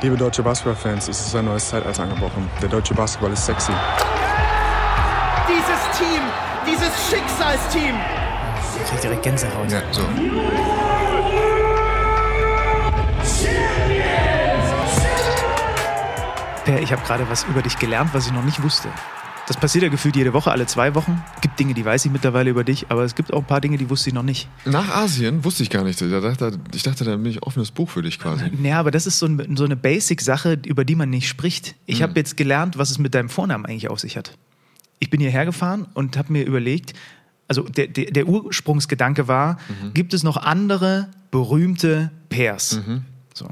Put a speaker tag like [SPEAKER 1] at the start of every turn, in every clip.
[SPEAKER 1] Liebe deutsche Basketballfans, es ist ein neues Zeitalter angebrochen. Der deutsche Basketball ist sexy.
[SPEAKER 2] Dieses Team, dieses Schicksalsteam.
[SPEAKER 3] Ich krieg direkt Gänsehaut.
[SPEAKER 1] Ja, so.
[SPEAKER 3] Per, ich habe gerade was über dich gelernt, was ich noch nicht wusste. Das passiert ja gefühlt jede Woche, alle zwei Wochen. Es gibt Dinge, die weiß ich mittlerweile über dich, aber es gibt auch ein paar Dinge, die wusste ich noch nicht.
[SPEAKER 1] Nach Asien wusste ich gar nicht. Ich dachte, ich dachte da bin ich offenes Buch für dich quasi.
[SPEAKER 3] Ja, aber das ist so, ein, so eine Basic-Sache, über die man nicht spricht. Ich
[SPEAKER 1] Hm.
[SPEAKER 3] habe jetzt gelernt, was es mit deinem Vornamen eigentlich auf sich hat. Ich bin hierher gefahren und habe mir überlegt, also der, der, der Ursprungsgedanke war,
[SPEAKER 1] Mhm.
[SPEAKER 3] gibt es noch andere berühmte Pairs? So.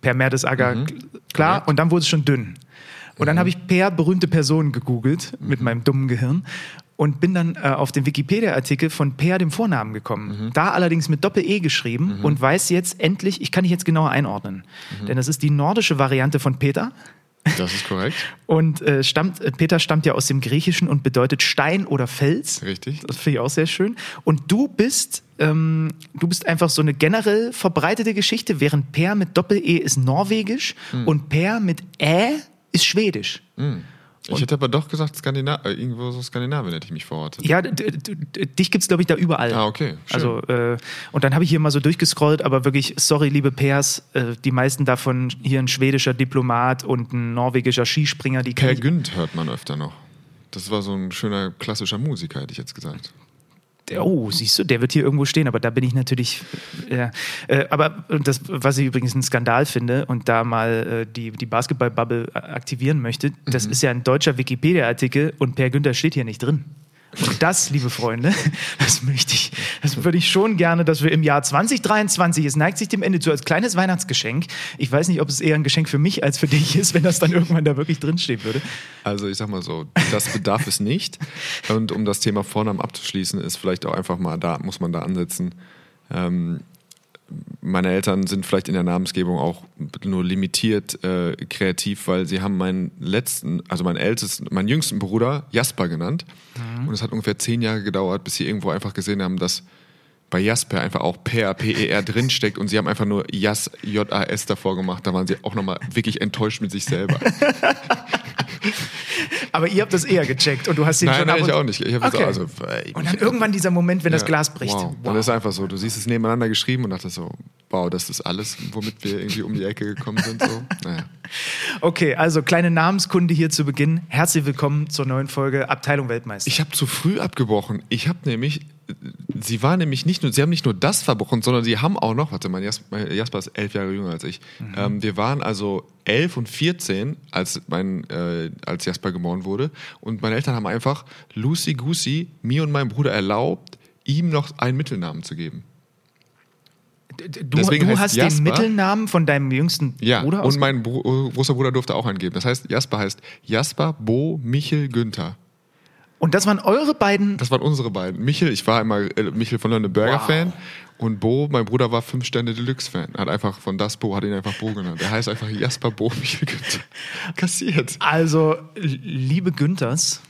[SPEAKER 3] Per Mertesacker,
[SPEAKER 1] Mhm.
[SPEAKER 3] klar,
[SPEAKER 1] Korrekt.
[SPEAKER 3] und dann wurde es schon dünn. Und dann habe ich per berühmte Personen gegoogelt
[SPEAKER 1] Mhm.
[SPEAKER 3] mit meinem dummen Gehirn und bin dann äh, auf den Wikipedia-Artikel von Per dem Vornamen gekommen.
[SPEAKER 1] Mhm.
[SPEAKER 3] Da allerdings mit Doppel-E geschrieben und weiß jetzt endlich, ich kann dich jetzt genauer einordnen.
[SPEAKER 1] Mhm.
[SPEAKER 3] Denn das ist die nordische Variante von Peter.
[SPEAKER 1] Das ist korrekt.
[SPEAKER 3] Und äh, stammt, äh, Peter stammt ja aus dem Griechischen und bedeutet Stein oder Fels.
[SPEAKER 1] Richtig.
[SPEAKER 3] Das finde ich auch sehr schön. Und du bist, ähm, du bist einfach so eine generell verbreitete Geschichte, während Per mit Doppel-E ist norwegisch
[SPEAKER 1] Hm.
[SPEAKER 3] und Per mit Ä ist schwedisch.
[SPEAKER 1] Ich hätte aber doch gesagt, Skandina äh, irgendwo so Skandinavien hätte ich mich verortet.
[SPEAKER 3] Ja, d- d- d- dich gibt es, glaube ich, da überall.
[SPEAKER 1] Ah, okay, schön.
[SPEAKER 3] Also, äh, und dann habe ich hier mal so durchgescrollt, aber wirklich, sorry, liebe Pairs, äh, die meisten davon hier ein schwedischer Diplomat und ein norwegischer Skispringer, die
[SPEAKER 1] Per
[SPEAKER 3] kenn ich.
[SPEAKER 1] Günd hört man öfter noch. Das war so ein schöner klassischer Musiker, hätte ich jetzt gesagt.
[SPEAKER 3] Oh, siehst du, der wird hier irgendwo stehen, aber da bin ich natürlich. Äh, äh, aber das, was ich übrigens einen Skandal finde und da mal äh, die, die Basketball-Bubble aktivieren möchte, das
[SPEAKER 1] Mhm.
[SPEAKER 3] ist ja ein deutscher Wikipedia-Artikel und Per Günther steht hier nicht drin. Und das, liebe Freunde, das möchte ich, das würde ich schon gerne, dass wir im Jahr 2023, es neigt sich dem Ende zu als kleines Weihnachtsgeschenk. Ich weiß nicht, ob es eher ein Geschenk für mich als für dich ist, wenn das dann irgendwann da wirklich drinstehen würde.
[SPEAKER 1] Also ich sag mal so, das bedarf es nicht. Und um das Thema Vornamen abzuschließen, ist vielleicht auch einfach mal da, muss man da ansetzen. Ähm, meine Eltern sind vielleicht in der Namensgebung auch nur limitiert äh, kreativ, weil sie haben meinen letzten, also meinen ältesten, meinen jüngsten Bruder Jasper genannt. Und es hat ungefähr zehn Jahre gedauert, bis sie irgendwo einfach gesehen haben, dass bei Jasper einfach auch Per, P-E-R drinsteckt und sie haben einfach nur Jas, J-A-S davor gemacht. Da waren sie auch nochmal wirklich enttäuscht mit sich selber.
[SPEAKER 3] Aber ihr habt das eher gecheckt und du hast ihn
[SPEAKER 1] Nein,
[SPEAKER 3] schon
[SPEAKER 1] nein, ich
[SPEAKER 3] und-
[SPEAKER 1] auch nicht. Ich
[SPEAKER 3] okay.
[SPEAKER 1] also, äh,
[SPEAKER 3] Und dann irgendwann dieser Moment, wenn das
[SPEAKER 1] Ja,
[SPEAKER 3] Glas bricht.
[SPEAKER 1] Wow. Dann ist einfach so, du siehst es nebeneinander geschrieben und dachtest so, wow, das ist alles, womit wir irgendwie um die Ecke gekommen sind. So. Naja.
[SPEAKER 3] Okay, also kleine Namenskunde hier zu Beginn. Herzlich willkommen zur neuen Folge Abteilung Weltmeister.
[SPEAKER 1] Ich habe zu früh abgebrochen. Ich habe nämlich, sie war nämlich nicht nur, sie haben nicht nur das verbrochen, sondern sie haben auch noch, warte mal, Jas- mein Jasper ist elf Jahre jünger als ich. Ähm, wir waren also elf und 14, als, mein, äh, als Jasper geboren wurde. Und meine Eltern haben einfach Lucy Goosey, mir und meinem Bruder erlaubt, ihm noch einen Mittelnamen zu geben.
[SPEAKER 3] du
[SPEAKER 1] deswegen
[SPEAKER 3] du hast
[SPEAKER 1] Jasper-
[SPEAKER 3] den Mittelnamen von deinem jüngsten
[SPEAKER 1] Ja,
[SPEAKER 3] Bruder
[SPEAKER 1] und
[SPEAKER 3] ausge-
[SPEAKER 1] mein Bru großer Bruder durfte auch eingeben. Das heißt, Jasper heißt Jasper, Bo, Michel, Günther.
[SPEAKER 3] Und das waren eure beiden.
[SPEAKER 1] Das waren unsere beiden. Michel, ich war immer äh, Michel von Lönne Burger
[SPEAKER 3] Wow.
[SPEAKER 1] Fan und Bo, mein Bruder war 5 Sterne Deluxe Fan. Hat einfach von das Bo, hat ihn einfach Bo genannt. Er heißt einfach Jasper Bo Michel Günther. Kassiert.
[SPEAKER 3] Also, liebe Günthers,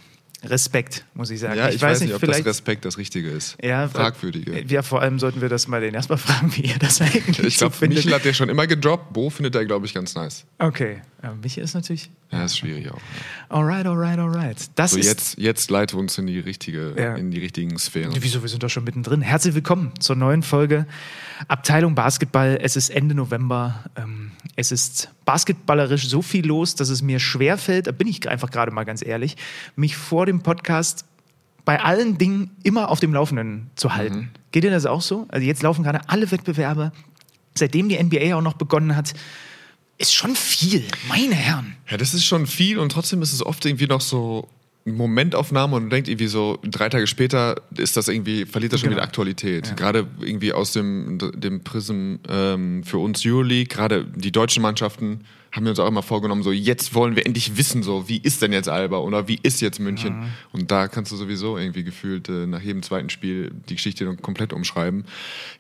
[SPEAKER 3] Respekt, muss ich sagen.
[SPEAKER 1] Ja, ich, weiß nicht, ob das Respekt das Richtige ist.
[SPEAKER 3] ja,
[SPEAKER 1] Fragwürdige.
[SPEAKER 3] Ja, vor allem sollten wir das mal den erstmal fragen, wie ihr das eigentlich
[SPEAKER 1] Ich glaube,
[SPEAKER 3] so.
[SPEAKER 1] Michel hat ja schon immer gedroppt. Bo findet er, glaube ich, ganz nice.
[SPEAKER 3] Okay, ja, Michel ist natürlich.
[SPEAKER 1] Ja, ist schwierig auch.
[SPEAKER 3] Alright, alright, alright. Das
[SPEAKER 1] So,
[SPEAKER 3] ist
[SPEAKER 1] jetzt, jetzt leite uns in die richtige,
[SPEAKER 3] Ja.
[SPEAKER 1] in die richtigen Sphären.
[SPEAKER 3] Wieso, wir sind doch schon mittendrin. Herzlich willkommen zur neuen Folge Abteilung Basketball. Es ist Ende November. Ähm, es ist basketballerisch so viel los, dass es mir schwerfällt, da bin ich einfach gerade mal ganz ehrlich, mich vor dem Podcast bei allen Dingen immer auf dem Laufenden zu halten. Geht dir das auch so? Also jetzt laufen gerade alle Wettbewerbe. Seitdem die NBA auch noch begonnen hat, ist schon viel, meine Herren.
[SPEAKER 1] Ja, das ist schon viel und trotzdem ist es oft irgendwie noch so Momentaufnahme und denkt irgendwie so, drei Tage später ist das irgendwie, verliert das schon
[SPEAKER 3] Genau.
[SPEAKER 1] wieder Aktualität. Gerade irgendwie aus dem, dem Prism ähm, für uns Euroleague, gerade die deutschen Mannschaften haben wir uns auch immer vorgenommen, so jetzt wollen wir endlich wissen, so wie ist denn jetzt Alba oder wie ist jetzt München? Und da kannst du sowieso irgendwie gefühlt äh, nach jedem zweiten Spiel die Geschichte dann komplett umschreiben.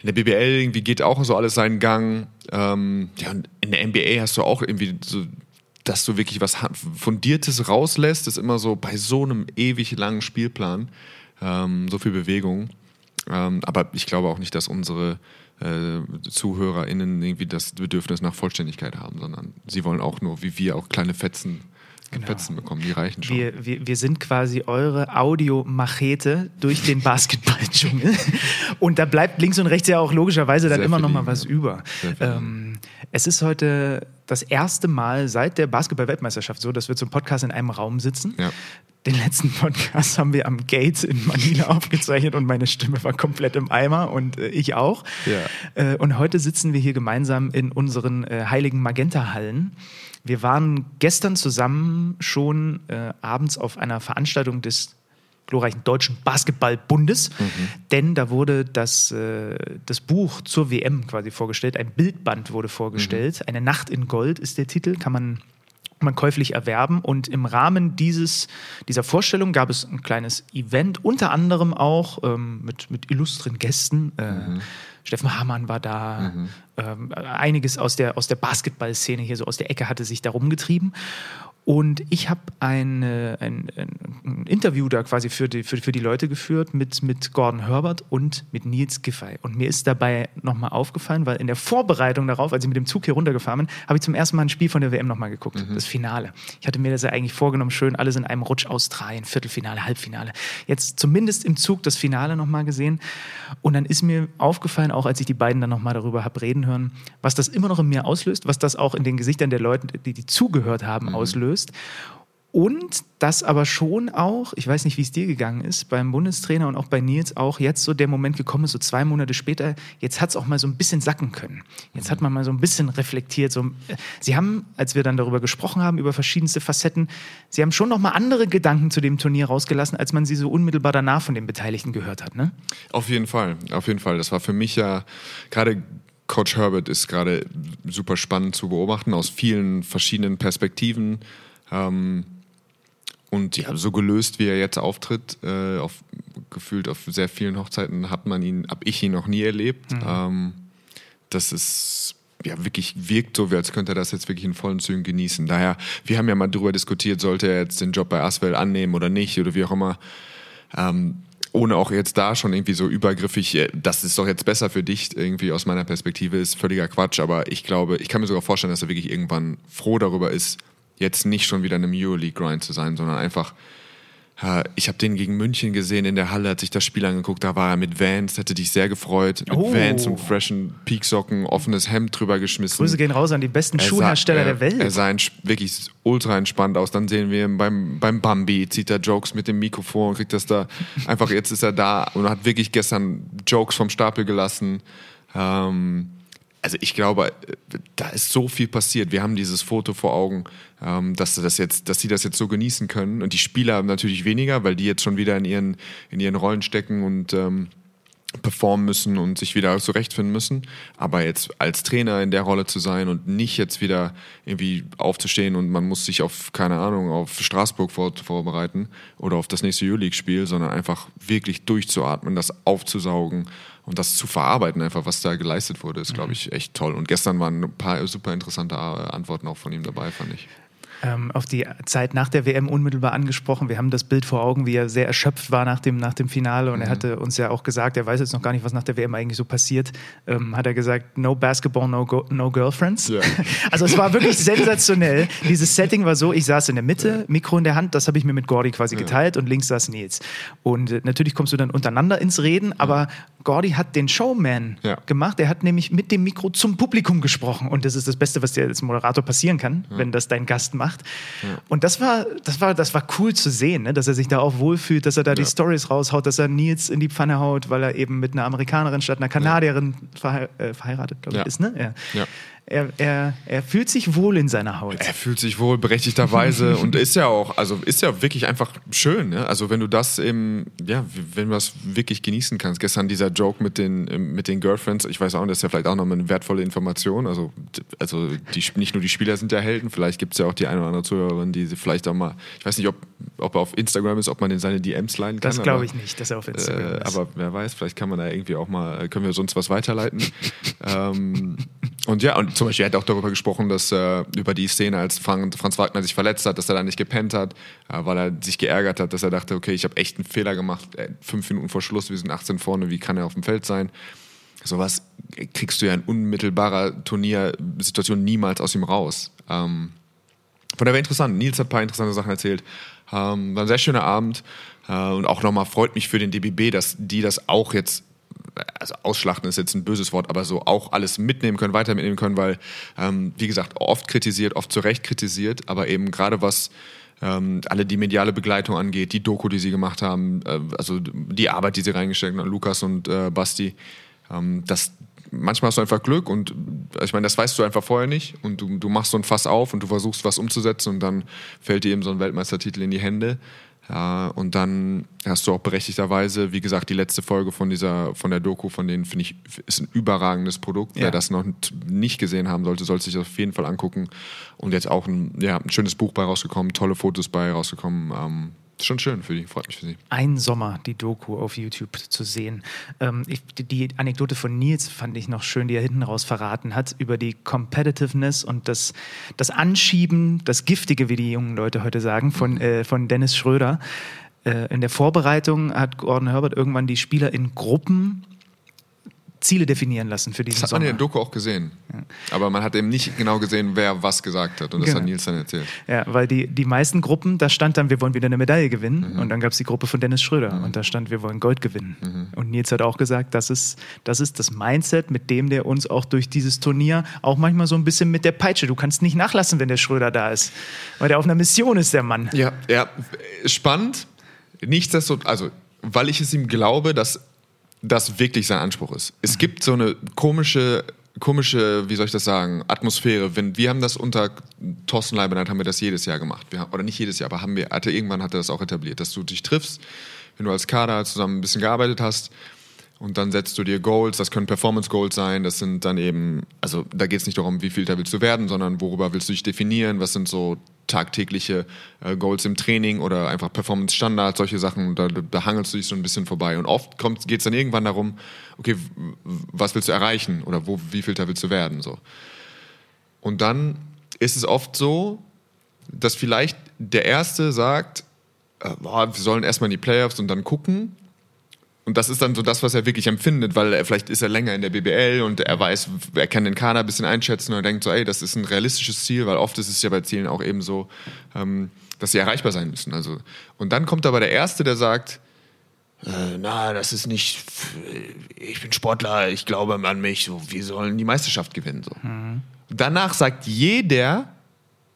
[SPEAKER 1] In der BBL irgendwie geht auch so alles seinen Gang. Ähm, ja, und in der NBA hast du auch irgendwie so dass du wirklich was Fundiertes rauslässt, ist immer so bei so einem ewig langen Spielplan ähm, so viel Bewegung. Ähm, aber ich glaube auch nicht, dass unsere äh, ZuhörerInnen irgendwie das Bedürfnis nach Vollständigkeit haben, sondern sie wollen auch nur, wie wir, auch kleine Fetzen,
[SPEAKER 3] Genau.
[SPEAKER 1] Fetzen bekommen. Die reichen schon.
[SPEAKER 3] Wir, wir, wir sind quasi eure Audiomachete durch den Basketballdschungel. Und da bleibt links und rechts ja auch logischerweise dann
[SPEAKER 1] Sehr
[SPEAKER 3] immer noch mal was
[SPEAKER 1] ja.
[SPEAKER 3] über. Ähm, es ist heute das erste Mal seit der Basketball-Weltmeisterschaft so, dass wir zum Podcast in einem Raum sitzen.
[SPEAKER 1] Ja.
[SPEAKER 3] Den letzten Podcast haben wir am Gates in Manila aufgezeichnet und meine Stimme war komplett im Eimer und äh, ich auch.
[SPEAKER 1] Ja.
[SPEAKER 3] Äh, und heute sitzen wir hier gemeinsam in unseren äh, heiligen Magenta-Hallen. Wir waren gestern zusammen schon äh, abends auf einer Veranstaltung des glorreichen Deutschen Basketballbundes, denn da wurde das, äh, das Buch zur WM quasi vorgestellt, ein Bildband wurde vorgestellt, Eine Nacht in Gold ist der Titel, kann man man käuflich erwerben. Und im Rahmen dieses, dieser Vorstellung gab es ein kleines Event, unter anderem auch ähm, mit, mit illustren Gästen. Äh, Steffen Hamann war da. Ähm, einiges aus der, aus der Basketballszene hier, so aus der Ecke, hatte sich da rumgetrieben. Und ich habe ein, ein, ein Interview da quasi für die, für, für die Leute geführt mit, mit Gordon Herbert und mit Nils Giffey. Und mir ist dabei nochmal aufgefallen, weil in der Vorbereitung darauf, als ich mit dem Zug hier runtergefahren bin, habe ich zum ersten Mal ein Spiel von der WM nochmal geguckt, das Finale. Ich hatte mir das ja eigentlich vorgenommen, schön alles in einem Rutsch Australien, Viertelfinale, Halbfinale. Jetzt zumindest im Zug das Finale nochmal gesehen. Und dann ist mir aufgefallen, auch als ich die beiden dann nochmal darüber habe reden hören, was das immer noch in mir auslöst, was das auch in den Gesichtern der Leute, die, die zugehört haben, auslöst. Und das aber schon auch, ich weiß nicht, wie es dir gegangen ist, beim Bundestrainer und auch bei Nils auch jetzt so der Moment gekommen ist, so zwei Monate später, jetzt hat es auch mal so ein bisschen sacken können. Jetzt hat man mal so ein bisschen reflektiert. So, äh, Sie haben, als wir dann darüber gesprochen haben, über verschiedenste Facetten, Sie haben schon noch mal andere Gedanken zu dem Turnier rausgelassen, als man sie so unmittelbar danach von den Beteiligten gehört hat, ne?
[SPEAKER 1] Auf jeden Fall, auf jeden Fall. Das war für mich ja gerade Coach Herbert ist gerade super spannend zu beobachten aus vielen verschiedenen Perspektiven. Ähm, und ja, so gelöst, wie er jetzt auftritt, äh, auf, gefühlt auf sehr vielen Hochzeiten hat man ihn, hab ich ihn noch nie erlebt. Ähm, das ist ja wirklich wirkt so, als könnte er das jetzt wirklich in vollen Zügen genießen. Daher, wir haben ja mal darüber diskutiert, sollte er jetzt den Job bei Aswell annehmen oder nicht oder wie auch immer. Ähm, ohne auch jetzt da schon irgendwie so übergriffig, äh, das ist doch jetzt besser für dich, irgendwie aus meiner Perspektive, ist völliger Quatsch. Aber ich glaube, ich kann mir sogar vorstellen, dass er wirklich irgendwann froh darüber ist, jetzt nicht schon wieder in einem Euroleague-Grind zu sein, sondern einfach, äh, ich habe den gegen München gesehen in der Halle, hat sich das Spiel angeguckt, da war er mit Vans, hätte dich sehr gefreut. Mit
[SPEAKER 3] Oh.
[SPEAKER 1] Vans und freshen Peaksocken, offenes Hemd drüber geschmissen.
[SPEAKER 3] Grüße gehen raus an die besten
[SPEAKER 1] Er sah-
[SPEAKER 3] Schuhhersteller
[SPEAKER 1] er,
[SPEAKER 3] der Welt.
[SPEAKER 1] Er sah wirklich ultra entspannt aus. Dann sehen wir ihn beim, beim Bambi, zieht er Jokes mit dem Mikrofon, kriegt das da einfach, jetzt ist er da und hat wirklich gestern Jokes vom Stapel gelassen. Ähm, also ich glaube, äh, da ist so viel passiert. Wir haben dieses Foto vor Augen, ähm, dass, sie das jetzt, dass sie das jetzt so genießen können. Und die Spieler natürlich weniger, weil die jetzt schon wieder in ihren, in ihren Rollen stecken und ähm, performen müssen und sich wieder zurechtfinden müssen. Aber jetzt als Trainer in der Rolle zu sein und nicht jetzt wieder irgendwie aufzustehen und man muss sich auf, keine Ahnung, auf Straßburg vor, vorbereiten oder auf das nächste Euroleague-Spiel, sondern einfach wirklich durchzuatmen, das aufzusaugen und das zu verarbeiten, einfach was da geleistet wurde, ist, glaube ich, echt toll. Und gestern waren ein paar super interessante Antworten auch von ihm dabei, fand ich.
[SPEAKER 3] Ähm, auf die Zeit nach der WM unmittelbar angesprochen. Wir haben das Bild vor Augen, wie er sehr erschöpft war nach dem, nach dem Finale. Und er hatte uns ja auch gesagt, er weiß jetzt noch gar nicht, was nach der WM eigentlich so passiert. Ähm, hat er gesagt, no basketball, no, go no girlfriends.
[SPEAKER 1] Ja.
[SPEAKER 3] Also es war wirklich sensationell. Dieses Setting war so, ich saß in der Mitte, Mikro in der Hand, das habe ich mir mit Gordy quasi geteilt und links saß Nils. Und äh, natürlich kommst du dann untereinander ins Reden, aber Gordy hat den Showman
[SPEAKER 1] Ja.
[SPEAKER 3] gemacht. Er hat nämlich mit dem Mikro zum Publikum gesprochen. Und das ist das Beste, was dir als Moderator passieren kann, wenn das dein Gast macht. Und das war, das war, das war cool zu sehen, ne? dass er sich da auch wohlfühlt, dass er da die
[SPEAKER 1] Ja.
[SPEAKER 3] Stories raushaut, dass er Nils in die Pfanne haut, weil er eben mit einer Amerikanerin statt einer Kanadierin verhe äh, verheiratet, glaube ich,
[SPEAKER 1] Ja.
[SPEAKER 3] ist. Ne? Ja. Er, er, er fühlt sich wohl in seiner Haut.
[SPEAKER 1] Er fühlt sich wohl berechtigterweise und ist ja auch, also ist ja wirklich einfach schön. Ne? Also wenn du das eben, ja, wenn du das wirklich genießen kannst. Gestern dieser Joke mit den, mit den Girlfriends, ich weiß auch, das ist ja vielleicht auch nochmal eine wertvolle Information. Also, also die, nicht nur die Spieler sind ja Helden, vielleicht gibt es ja auch die eine oder andere Zuhörerin, die sie vielleicht auch mal, ich weiß nicht, ob, ob er auf Instagram ist, ob man in seine DMs leiten kann.
[SPEAKER 3] Das glaube ich nicht, dass er auf Instagram
[SPEAKER 1] äh,
[SPEAKER 3] ist.
[SPEAKER 1] aber wer weiß, vielleicht kann man da irgendwie auch mal, können wir sonst was weiterleiten. ähm, und ja, und zum Beispiel, er hat auch darüber gesprochen, dass äh, über die Szene, als Frank, Franz Wagner sich verletzt hat, dass er da nicht gepennt hat, äh, weil er sich geärgert hat, dass er dachte, okay, ich habe echt einen Fehler gemacht, äh, fünf Minuten vor Schluss, wir sind 18 vorne, wie kann er auf dem Feld sein? sowas kriegst du ja in unmittelbarer Turniersituation niemals aus ihm raus. Ähm, von daher interessant. Nils hat ein paar interessante Sachen erzählt. Ähm, war ein sehr schöner Abend. Äh, und auch nochmal freut mich für den DBB, dass die das auch jetzt also ausschlachten ist jetzt ein böses Wort, aber so auch alles mitnehmen können, weiter mitnehmen können, weil, ähm, wie gesagt, oft kritisiert, oft zu Recht kritisiert, aber eben gerade was ähm, alle die mediale Begleitung angeht, die Doku, die sie gemacht haben, äh, also die Arbeit, die sie reingesteckt haben, Lukas und äh, Basti, ähm, das manchmal hast du einfach Glück und äh, ich meine, das weißt du einfach vorher nicht und du, du machst so ein Fass auf und du versuchst was umzusetzen und dann fällt dir eben so ein Weltmeistertitel in die Hände. Ja, und dann hast du auch berechtigterweise, wie gesagt, die letzte Folge von dieser, von der Doku, von denen finde ich, ist ein überragendes Produkt. Ja. Wer das noch nicht gesehen haben sollte, sollte sich das auf jeden Fall angucken. Und jetzt auch ein, ja, ein schönes Buch bei rausgekommen, tolle Fotos bei rausgekommen. Ähm, schon schön für die, freut mich für sie.
[SPEAKER 3] Ein Sommer, die Doku auf YouTube zu sehen. Ähm, ich, die Anekdote von Nils fand ich noch schön, die er hinten raus verraten hat, über die Competitiveness und das, das Anschieben, das Giftige, wie die jungen Leute heute sagen, von, mhm. äh, von Dennis Schröder. Äh, in der Vorbereitung hat Gordon Herbert irgendwann die Spieler in Gruppen Ziele definieren lassen für diesen
[SPEAKER 1] Das hat man in der Doku auch gesehen. Ja. Aber man hat eben nicht genau gesehen, wer was gesagt hat. Und das genau. hat Nils dann erzählt.
[SPEAKER 3] Ja, weil die, die meisten Gruppen, da stand dann, wir wollen wieder eine Medaille gewinnen. Mhm. Und dann gab es die Gruppe von Dennis Schröder. Mhm. Und da stand, wir wollen Gold gewinnen. Mhm. Und Nils hat auch gesagt, das ist, das ist das Mindset, mit dem der uns auch durch dieses Turnier auch manchmal so ein bisschen mit der Peitsche. Du kannst nicht nachlassen, wenn der Schröder da ist. Weil der auf einer Mission ist, der Mann.
[SPEAKER 1] Ja, ja. Spannend. Nichtsdestotrotz, also, weil ich es ihm glaube, dass das wirklich sein Anspruch ist. Es gibt so eine komische, komische, wie soll ich das sagen, Atmosphäre. Wenn, wir haben das unter Thorsten Leibenhardt, haben wir das jedes Jahr gemacht. Wir, oder nicht jedes Jahr, aber haben wir, hatte, irgendwann hat er das auch etabliert, dass du dich triffst, wenn du als Kader zusammen ein bisschen gearbeitet hast und dann setzt du dir Goals, das können Performance Goals sein, das sind dann eben, also da geht es nicht darum, wie viel da willst du werden, sondern worüber willst du dich definieren, was sind so tagtägliche äh, Goals im Training oder einfach Performance Standards, solche Sachen, da, da hangelst du dich so ein bisschen vorbei. Und oft geht es dann irgendwann darum, okay, was willst du erreichen oder wo, wie viel da willst du werden, so. Und dann ist es oft so, dass vielleicht der Erste sagt, äh, boah, wir sollen erstmal in die Playoffs und dann gucken und das ist dann so das, was er wirklich empfindet, weil er, vielleicht ist er länger in der BBL und er weiß, er kann den Kader ein bisschen einschätzen und er denkt so, ey, das ist ein realistisches Ziel, weil oft ist es ja bei Zielen auch eben so, ähm, dass sie erreichbar sein müssen. Also, und dann kommt aber der Erste, der sagt, äh, na, das ist nicht, ich bin Sportler, ich glaube an mich, so, wir sollen die Meisterschaft gewinnen. So. Mhm. Danach sagt jeder,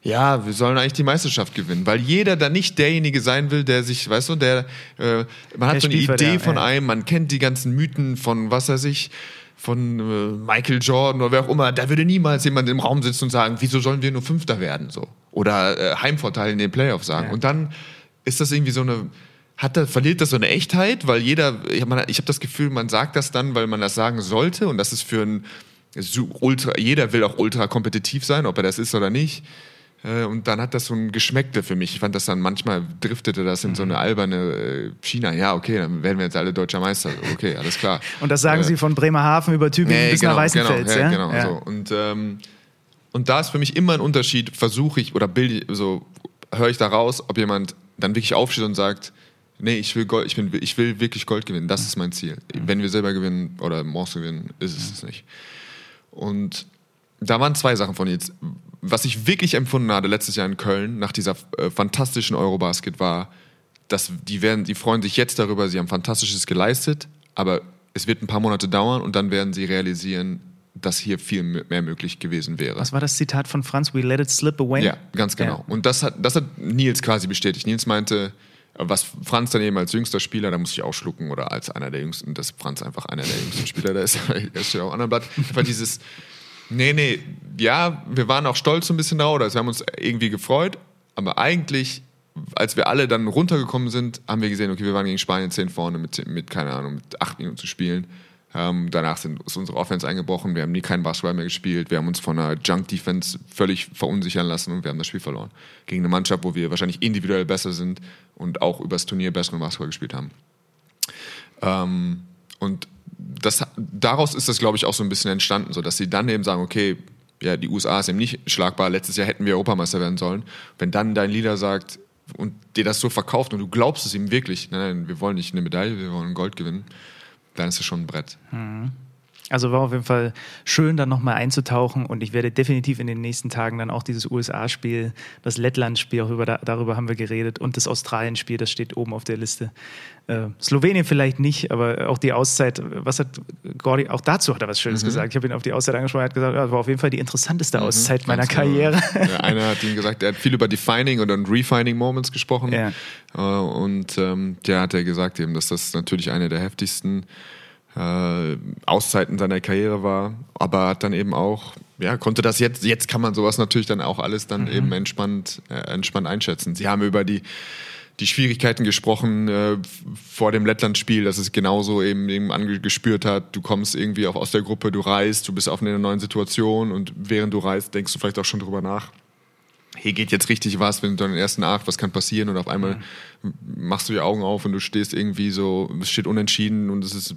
[SPEAKER 1] ja, wir sollen eigentlich die Meisterschaft gewinnen, weil jeder da nicht derjenige sein will, der sich, weißt du, der, äh, man hat der so eine Idee der, von ja. einem, man kennt die ganzen Mythen von, was weiß ich, von äh, Michael Jordan oder wer auch immer, da würde niemals jemand im Raum sitzen und sagen, wieso sollen wir nur Fünfter werden, so. Oder äh, Heimvorteil in den Playoffs sagen. Ja. Und dann ist das irgendwie so eine, hat das, verliert das so eine Echtheit, weil jeder, ich habe hab das Gefühl, man sagt das dann, weil man das sagen sollte und das ist für ein, ultra, jeder will auch ultra kompetitiv sein, ob er das ist oder nicht. Äh, und dann hat das so ein Geschmäckle für mich. Ich fand das dann manchmal driftete das in so eine mhm. alberne äh, China. Ja, okay, dann werden wir jetzt alle deutscher Meister. Okay, alles klar.
[SPEAKER 3] Und das sagen äh, Sie von Bremerhaven über Tübingen nee, bis genau, nach Weißenfels,
[SPEAKER 1] genau, ja? Genau, ja. so. Und, ähm, und da ist für mich immer ein Unterschied, versuche ich oder bilde so höre ich da raus, ob jemand dann wirklich aufsteht und sagt, nee, ich will Gold, ich, bin, ich will wirklich Gold gewinnen, das ist mein Ziel. Wenn wir selber gewinnen oder Morse gewinnen, ist es es nicht. Und da waren zwei Sachen von jetzt was ich wirklich empfunden hatte letztes Jahr in Köln nach dieser äh, fantastischen Eurobasket war, dass die werden, die freuen sich jetzt darüber, sie haben fantastisches geleistet, aber es wird ein paar Monate dauern und dann werden sie realisieren, dass hier viel mehr möglich gewesen wäre.
[SPEAKER 3] Was war das Zitat von Franz? We let it slip away?
[SPEAKER 1] Ja, ganz genau. Ja. Und das hat, das hat Nils quasi bestätigt. Nils meinte, was Franz dann eben als jüngster Spieler, da muss ich auch schlucken, oder als einer der jüngsten, dass Franz einfach einer der jüngsten Spieler da ist, er steht auch an einem Blatt. Einfach dieses, Nee, nee, ja, wir waren auch stolz so ein bisschen drauf, also wir haben uns irgendwie gefreut, aber eigentlich, als wir alle dann runtergekommen sind, haben wir gesehen, okay, wir waren gegen Spanien 10 vorne mit, mit keine Ahnung, mit 8 Minuten zu spielen. Ähm, danach sind, ist unsere Offense eingebrochen, wir haben nie keinen Basketball mehr gespielt, wir haben uns von einer Junk-Defense völlig verunsichern lassen und wir haben das Spiel verloren. Gegen eine Mannschaft, wo wir wahrscheinlich individuell besser sind und auch übers Turnier besseren Basketball gespielt haben. Ähm, und das, daraus ist das, glaube ich, auch so ein bisschen entstanden, so dass sie dann eben sagen, okay, ja, die USA ist eben nicht schlagbar, letztes Jahr hätten wir Europameister werden sollen. Wenn dann dein Leader sagt und dir das so verkauft und du glaubst es ihm wirklich, nein, nein, wir wollen nicht eine Medaille, wir wollen Gold gewinnen, dann ist es schon ein Brett. Mhm.
[SPEAKER 3] Also war auf jeden Fall schön, dann nochmal einzutauchen und ich werde definitiv in den nächsten Tagen dann auch dieses USA-Spiel, das Lettland-Spiel, auch über, darüber haben wir geredet und das Australien-Spiel, das steht oben auf der Liste. Äh, Slowenien vielleicht nicht, aber auch die Auszeit, was hat Gordy, auch dazu hat er was Schönes mhm. gesagt. Ich habe ihn auf die Auszeit angesprochen, er hat gesagt, ja, das war auf jeden Fall die interessanteste mhm, Auszeit meiner genau. Karriere.
[SPEAKER 1] Ja, einer hat ihm gesagt, er hat viel über Defining oder Refining Moments gesprochen ja. Äh, und ähm, der hat er gesagt eben, dass das natürlich eine der heftigsten äh, Auszeiten seiner Karriere war, aber hat dann eben auch, ja, konnte das jetzt, jetzt kann man sowas natürlich dann auch alles dann mhm. eben entspannt, äh, entspannt einschätzen. Sie haben über die, die Schwierigkeiten gesprochen äh, vor dem Lettland-Spiel, dass es genauso eben, eben angespürt hat, du kommst irgendwie auch aus der Gruppe, du reist, du bist auf einer neuen Situation und während du reist, denkst du vielleicht auch schon drüber nach, hier geht jetzt richtig was, wenn du dann den ersten Acht, was kann passieren und auf einmal mhm. machst du die Augen auf und du stehst irgendwie so, es steht unentschieden und es ist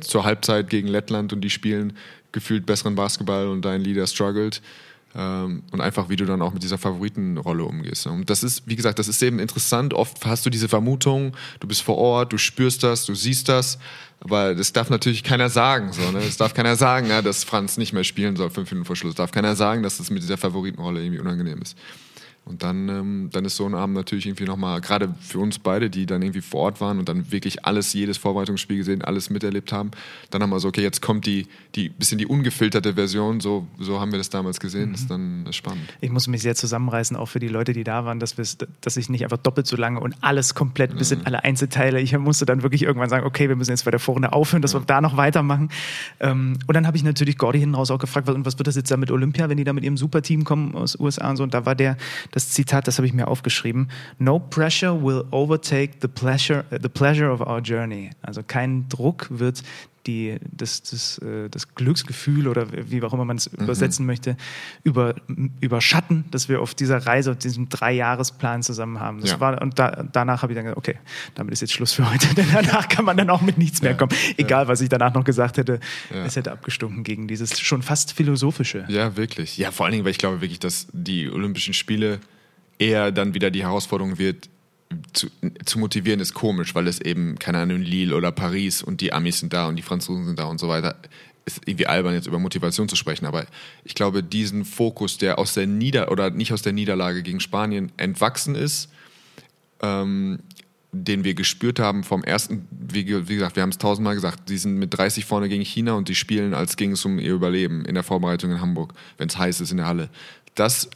[SPEAKER 1] zur Halbzeit gegen Lettland und die spielen gefühlt besseren Basketball und dein Leader struggelt. Ähm, und einfach, wie du dann auch mit dieser Favoritenrolle umgehst. Und das ist, wie gesagt, das ist eben interessant. Oft hast du diese Vermutung, du bist vor Ort, du spürst das, du siehst das, aber das darf natürlich keiner sagen. So, ne? Das darf keiner sagen, ja, dass Franz nicht mehr spielen soll, fünf Minuten vor Schluss. Das darf keiner sagen, dass das mit dieser Favoritenrolle irgendwie unangenehm ist. Und dann, ähm, dann ist so ein Abend natürlich irgendwie nochmal, gerade für uns beide, die dann irgendwie vor Ort waren und dann wirklich alles, jedes Vorbereitungsspiel gesehen, alles miterlebt haben, dann haben wir so, okay, jetzt kommt die, die bisschen die ungefilterte Version, so, so haben wir das damals gesehen, mhm. das ist dann spannend.
[SPEAKER 3] Ich muss mich sehr zusammenreißen, auch für die Leute, die da waren, dass, dass ich nicht einfach doppelt so lange und alles komplett, bis in alle Einzelteile, ich musste dann wirklich irgendwann sagen, okay, wir müssen jetzt bei der Vorrunde aufhören, dass ja. wir da noch weitermachen. Ähm, und dann habe ich natürlich Gordy hinten raus auch gefragt, und was wird das jetzt da mit Olympia, wenn die da mit ihrem Superteam kommen aus USA und so, und da war der, das Zitat, das habe ich mir aufgeschrieben. No pressure will overtake the pleasure, the pleasure of our journey. Also kein Druck wird die, das, das, äh, das Glücksgefühl oder wie auch immer man es mhm. übersetzen möchte, über, überschatten, dass wir auf dieser Reise, auf diesem Dreijahresplan zusammen haben. Das ja. war, und da, danach habe ich dann gesagt, okay, damit ist jetzt Schluss für heute, denn danach kann man dann auch mit nichts mehr kommen. Egal, was ich danach noch gesagt hätte, es hätte abgestunken gegen dieses schon fast philosophische.
[SPEAKER 1] Ja, wirklich. Ja, vor allen Dingen, weil ich glaube wirklich, dass die Olympischen Spiele eher dann wieder die Herausforderung wird, zu, zu, motivieren ist komisch, weil es eben, keine Ahnung, Lille oder Paris und die Amis sind da und die Franzosen sind da und so weiter. Ist irgendwie albern, jetzt über Motivation zu sprechen, aber ich glaube, diesen Fokus, der aus der Nieder- oder nicht aus der Niederlage gegen Spanien entwachsen ist, ähm, den wir gespürt haben vom ersten, wie, wie gesagt, wir haben es tausendmal gesagt, die sind mit 30 vorne gegen China und die spielen, als ging es um ihr Überleben in der Vorbereitung in Hamburg, wenn es heiß ist in der Halle. Das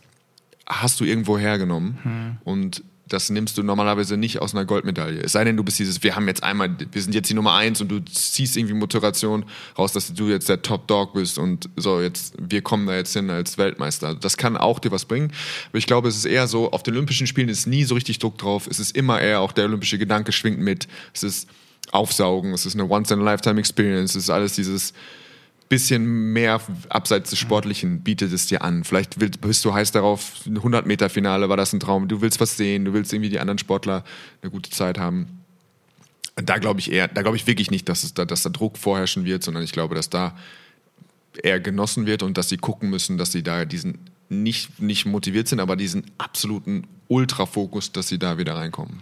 [SPEAKER 1] hast du irgendwo hergenommen hm. und das nimmst du normalerweise nicht aus einer Goldmedaille. Es sei denn, du bist dieses, wir haben jetzt einmal, wir sind jetzt die Nummer eins und du ziehst irgendwie Motivation raus, dass du jetzt der Top Dog bist und so, jetzt, wir kommen da jetzt hin als Weltmeister. Das kann auch dir was bringen. Aber ich glaube, es ist eher so, auf den Olympischen Spielen ist nie so richtig Druck drauf. Es ist immer eher auch der olympische Gedanke schwingt mit. Es ist Aufsaugen, es ist eine Once-in-a-Lifetime-Experience, es ist alles dieses, bisschen mehr abseits des Sportlichen bietet es dir an. Vielleicht willst, bist du heiß darauf, 100 Meter Finale war das ein Traum. Du willst was sehen, du willst irgendwie die anderen Sportler eine gute Zeit haben. Da glaube ich eher, da glaube ich wirklich nicht, dass, es da, dass da Druck vorherrschen wird, sondern ich glaube, dass da eher genossen wird und dass sie gucken müssen, dass sie da diesen nicht, nicht motiviert sind, aber diesen absoluten Ultrafokus, dass sie da wieder reinkommen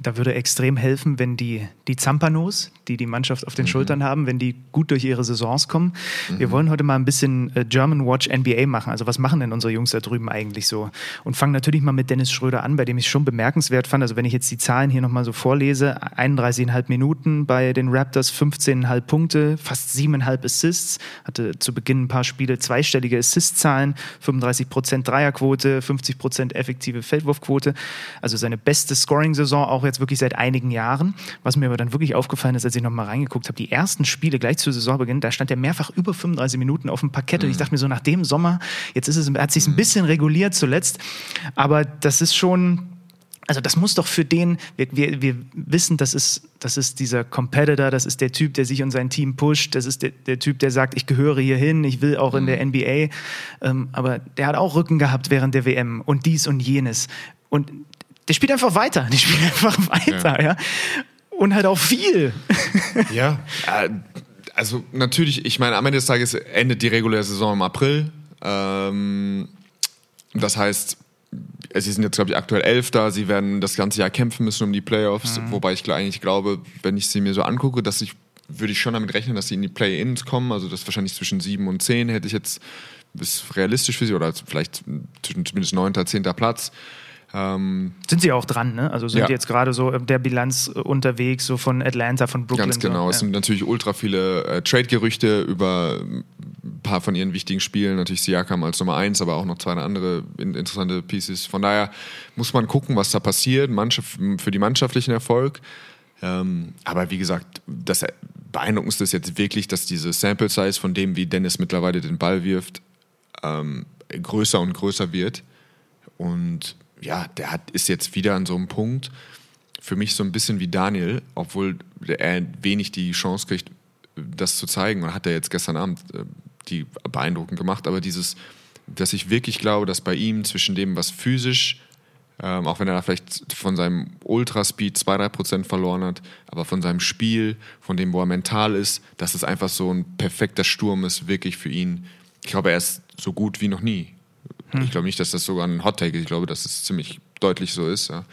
[SPEAKER 3] da würde extrem helfen, wenn die, die Zampanos, die die Mannschaft auf den mhm. Schultern haben, wenn die gut durch ihre Saisons kommen. Mhm. Wir wollen heute mal ein bisschen äh, German Watch NBA machen. Also was machen denn unsere Jungs da drüben eigentlich so? Und fangen natürlich mal mit Dennis Schröder an, bei dem ich schon bemerkenswert fand. Also wenn ich jetzt die Zahlen hier nochmal so vorlese, 31,5 Minuten bei den Raptors, 15,5 Punkte, fast 7,5 Assists, hatte zu Beginn ein paar Spiele zweistellige Assist-Zahlen, 35% Dreierquote, 50% effektive Feldwurfquote. Also seine beste Scoring-Saison auch jetzt wirklich seit einigen Jahren. Was mir aber dann wirklich aufgefallen ist, als ich nochmal reingeguckt habe, die ersten Spiele gleich zu Saisonbeginn, da stand er mehrfach über 35 Minuten auf dem Parkett. Mhm. Und ich mhm. dachte mir so, nach dem Sommer, jetzt ist es, hat sich ein bisschen reguliert zuletzt. Aber das ist schon, also das muss doch für den, wir, wir, wir wissen, das ist, das ist dieser Competitor, das ist der Typ, der sich und sein Team pusht, das ist der, der Typ, der sagt, ich gehöre hier hin, ich will auch in der NBA. Mhm. Ähm, aber der hat auch Rücken gehabt während der WM und dies und jenes. Und der spielt einfach weiter. Der spielt einfach weiter, ja. ja. Und halt auch viel.
[SPEAKER 1] Ja. Äh, also natürlich, ich meine, am Ende des Tages endet die reguläre Saison im April. Ähm, das heißt, sie sind jetzt, glaube ich, aktuell Elfter. Sie werden das ganze Jahr kämpfen müssen um die Playoffs. Mhm. Wobei ich eigentlich glaube, wenn ich sie mir so angucke, dass ich würde ich schon damit rechnen, dass sie in die Play-Ins kommen. Also das wahrscheinlich zwischen sieben und zehn hätte ich jetzt, ist realistisch für sie, oder vielleicht zwischen zumindest neunter, zehnter Platz.
[SPEAKER 3] Ähm, sind sie auch dran, ne? Also sind ja. jetzt gerade so der Bilanz unterwegs, so von Atlanta, von Brooklyn.
[SPEAKER 1] Ganz genau.
[SPEAKER 3] So.
[SPEAKER 1] Es sind natürlich ultra viele äh, Trade-Gerüchte über ein paar von ihren wichtigen Spielen. Natürlich Siakam als Nummer eins, aber auch noch zwei andere interessante Pieces. Von daher muss man gucken, was da passiert. Mannschaft, für die mannschaftlichen Erfolg. Ähm, aber wie gesagt, das Beeindruckendste ist jetzt wirklich, dass diese Sample Size von dem, wie Dennis mittlerweile den Ball wirft, ähm, größer und größer wird. Und ja, der hat, ist jetzt wieder an so einem Punkt, für mich so ein bisschen wie Daniel, obwohl er wenig die Chance kriegt, das zu zeigen. Und hat er jetzt gestern Abend äh, die beeindruckend gemacht. Aber dieses, dass ich wirklich glaube, dass bei ihm zwischen dem, was physisch, ähm, auch wenn er da vielleicht von seinem Ultraspeed 2-3% verloren hat, aber von seinem Spiel, von dem, wo er mental ist, dass es einfach so ein perfekter Sturm ist, wirklich für ihn. Ich glaube, er ist so gut wie noch nie. Hm. Ich glaube nicht, dass das sogar ein Hot Take ist. Ich glaube, dass es ziemlich deutlich so ist. Ja.